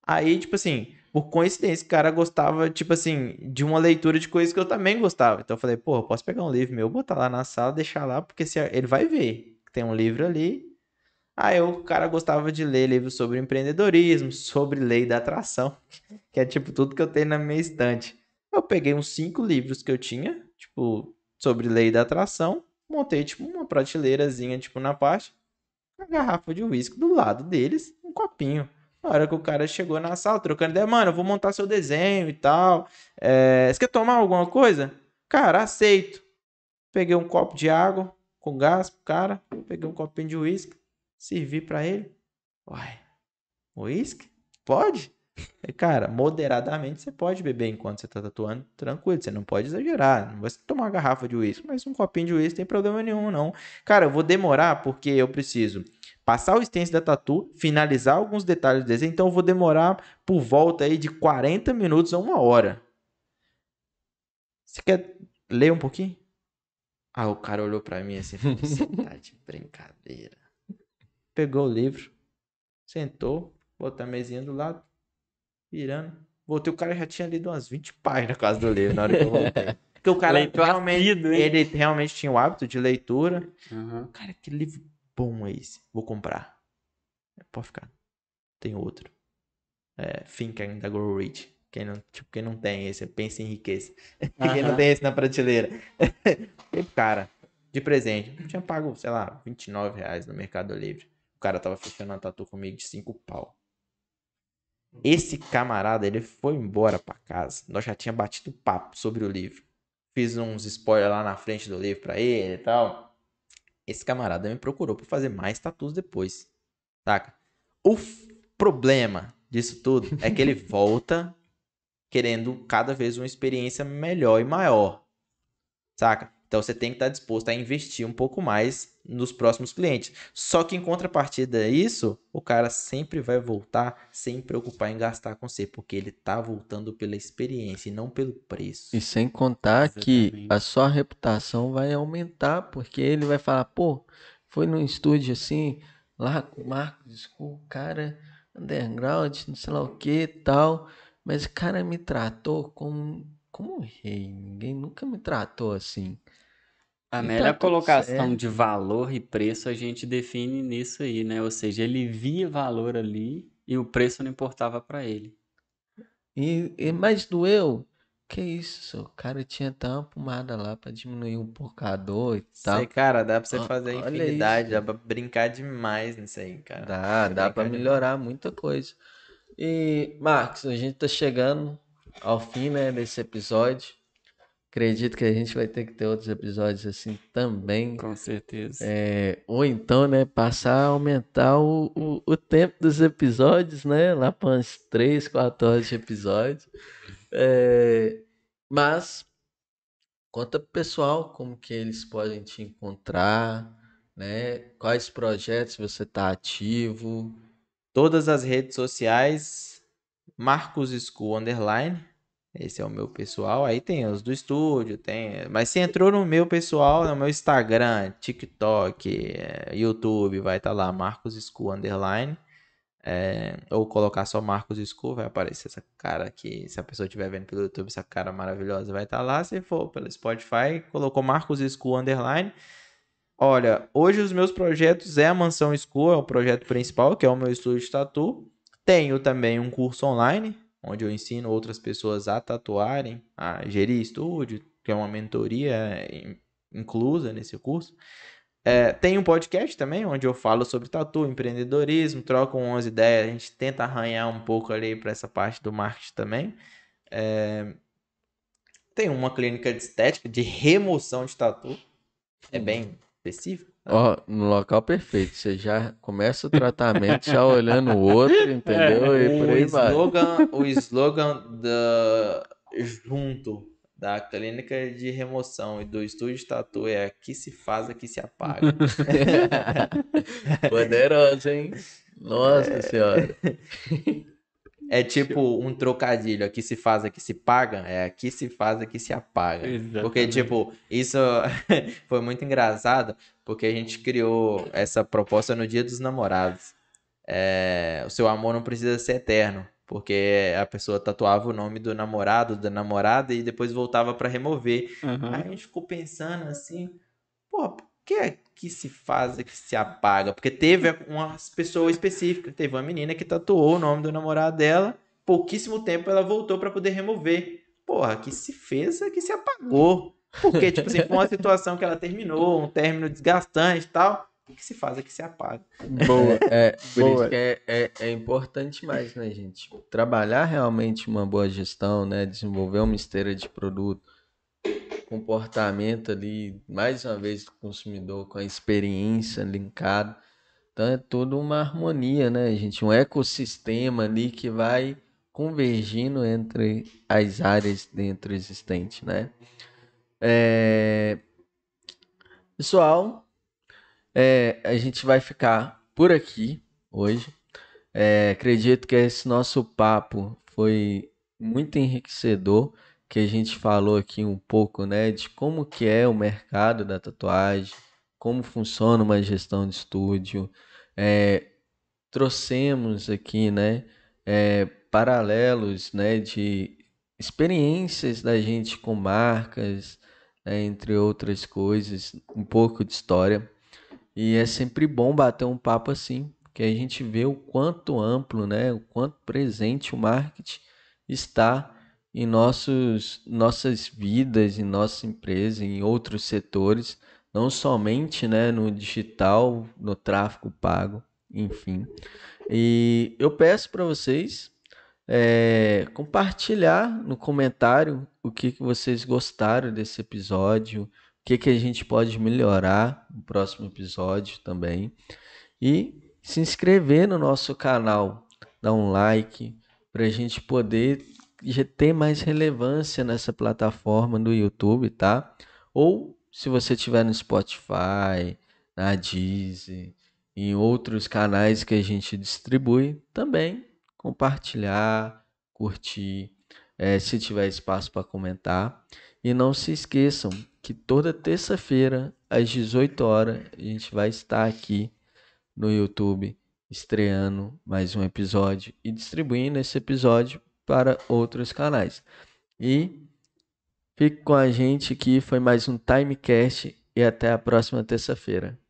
Aí, tipo assim, por coincidência, o cara gostava, tipo assim, de uma leitura de coisas que eu também gostava. Então eu falei, pô, eu posso pegar um livro meu, botar lá na sala, deixar lá, porque se ele vai ver que tem um livro ali. Aí o cara gostava de ler livros sobre empreendedorismo, sobre lei da atração, que é tipo tudo que eu tenho na minha estante. Eu peguei uns cinco livros que eu tinha, tipo, sobre lei da atração, montei tipo uma prateleirazinha, tipo, na parte, uma garrafa de uísque do lado deles, um copinho. Na hora que o cara chegou na sala, trocando ideia, mano, eu vou montar seu desenho e tal. É, você quer tomar alguma coisa? Cara, aceito. Peguei um copo de água com gás pro cara, peguei um copinho de uísque, servi pra ele. Uai, uísque? Pode? Cara, moderadamente você pode beber enquanto você tá tatuando, tranquilo, você não pode exagerar, não vai tomar uma garrafa de uísque, mas um copinho de uísque tem problema nenhum, não. Cara, eu vou demorar porque eu preciso passar o stencil da tatu, finalizar alguns detalhes do desenho, então eu vou demorar por volta aí de 40 minutos a uma hora. Você quer ler um pouquinho? Ah, o cara olhou pra mim assim, tá de brincadeira. Pegou o livro, sentou, botou a mesinha do lado, virando. Voltei, o cara já tinha lido umas 20 páginas na casa do livro na hora que eu voltei. Porque o cara Leitor realmente, ele realmente tinha o hábito de leitura. Aham. Cara, que livro bom é esse? Vou comprar. Pode ficar. Tem outro. É, Think and Grow Rich. Quem não, tipo, quem não tem esse, pensa em riqueza. quem não tem esse na prateleira. e, cara, de presente. Eu tinha pago, sei lá, 29 reais no Mercado Livre. O cara tava fechando uma tatu comigo de 5 pau. Esse camarada, ele foi embora pra casa. Nós já tinha batido papo sobre o livro. Fiz uns spoilers lá na frente do livro pra ele e tal. Esse camarada me procurou pra fazer mais tatus depois. Saca? O problema disso tudo é que ele volta querendo cada vez uma experiência melhor e maior. Saca? Então você tem que estar disposto a investir um pouco mais nos próximos clientes. Só que em contrapartida a isso, o cara sempre vai voltar sem preocupar em gastar com você, porque ele tá voltando pela experiência e não pelo preço. E sem contar que Exatamente. a sua reputação vai aumentar, porque ele vai falar, pô, foi num estúdio assim, lá com o Marcos, o cara underground, não sei lá o que tal, mas o cara me tratou como, como um rei, ninguém nunca me tratou assim. A E tá melhor tudo colocação certo. de valor e preço a gente define nisso aí, né? Ou seja, ele via valor ali e o preço não importava pra ele. E, e mais doeu? Que isso, o cara tinha até uma pomada lá pra diminuir um pouco a dor e tal. Sei, cara, dá pra você fazer olha infinidade, isso. dá pra brincar demais nisso aí, cara. Dá, dá pra brincar demais. melhorar muita coisa. E, Marcos, a gente tá chegando ao fim, né, desse episódio. Acredito que a gente vai ter que ter outros episódios assim também. Com certeza. É, ou então, né, passar a aumentar o, o, o tempo dos episódios, né? Lá para uns 3, 4 horas de episódio. É, mas conta pro pessoal como que eles podem te encontrar, né? Quais projetos você tá ativo. Todas as redes sociais, Marcos School Underline. Esse é o meu pessoal. Aí tem os do estúdio, tem. Mas se entrou no meu pessoal, no meu Instagram, TikTok, eh, YouTube, vai estar lá, Marcos School Underline. É, ou colocar só Marcos School, vai aparecer essa cara aqui. Se a pessoa estiver vendo pelo YouTube, essa cara maravilhosa vai estar lá. Se for pelo Spotify, colocou Marcos School Underline. Olha, hoje os meus projetos é a Mansão School, é o projeto principal, que é o meu estúdio de tatu. Tenho também um curso online, onde eu ensino outras pessoas a tatuarem, a gerir estúdio, que é uma mentoria in- inclusa nesse curso. É, tem um podcast também, onde eu falo sobre tatu, empreendedorismo, troco umas ideias, a gente tenta arranhar um pouco ali para essa parte do marketing também. É, tem uma clínica de estética, de remoção de tatu, é bem específico. Ó, no local perfeito. Você já começa o tratamento já olhando o outro, entendeu? E por o aí vai. slogan, o slogan da junto da clínica de remoção e do estúdio de tatu é aqui se faz, aqui se apaga. Poderosa, hein? Nossa senhora. É tipo um trocadilho, aqui se faz, aqui se paga, é aqui se faz, aqui se apaga. Porque, Exatamente. tipo, isso foi muito engraçado, porque a gente criou essa proposta no Dia dos Namorados. É, o seu amor não precisa ser eterno, porque a pessoa tatuava o nome do namorado, da namorada, e depois voltava pra remover. Aham. Aí a gente ficou pensando assim, pô, que é que se faz, que se apaga? Porque teve uma pessoa específica, teve uma menina que tatuou o nome do namorado dela, pouquíssimo tempo ela voltou pra poder remover. Porra, que se fez, é que se apagou. Porque, tipo assim, foi uma situação que ela terminou, um término desgastante e tal. O que se faz é que se apaga. Boa. É, por Boa. isso que é, é, é importante mais, né, gente? Trabalhar realmente uma boa gestão, né? Desenvolver uma esteira de produto, comportamento ali, mais uma vez, do consumidor com a experiência linkada. Então é tudo uma harmonia, né, gente? Um ecossistema ali que vai convergindo entre as áreas dentro existentes, né? É... Pessoal, é, a gente vai ficar por aqui hoje. É, acredito que esse nosso papo foi muito enriquecedor, que a gente falou aqui um pouco, né, de como que é o mercado da tatuagem, como funciona uma gestão de estúdio. É, trouxemos aqui, né, é, paralelos, né, de experiências da gente com marcas, né, entre outras coisas, um pouco de história. E é sempre bom bater um papo assim, porque a gente vê o quanto amplo, né, o quanto presente o marketing está em nossos, nossas vidas, em nossa empresa, em outros setores, não somente, né, no digital, no tráfego pago, enfim. E eu peço para vocês é, compartilhar no comentário o que, que vocês gostaram desse episódio, o que, que a gente pode melhorar no próximo episódio também. E se inscrever no nosso canal, dar um like, para a gente poder ter mais relevância nessa plataforma do YouTube, tá? Ou se você tiver no Spotify, na Deezer, em outros canais que a gente distribui, também compartilhar, curtir, é, se tiver espaço para comentar. E não se esqueçam que toda terça-feira, às 18 horas, a gente vai estar aqui no YouTube estreando mais um episódio e distribuindo esse episódio para outros canais. E fique com a gente aqui, foi mais um Timecast e até a próxima terça-feira.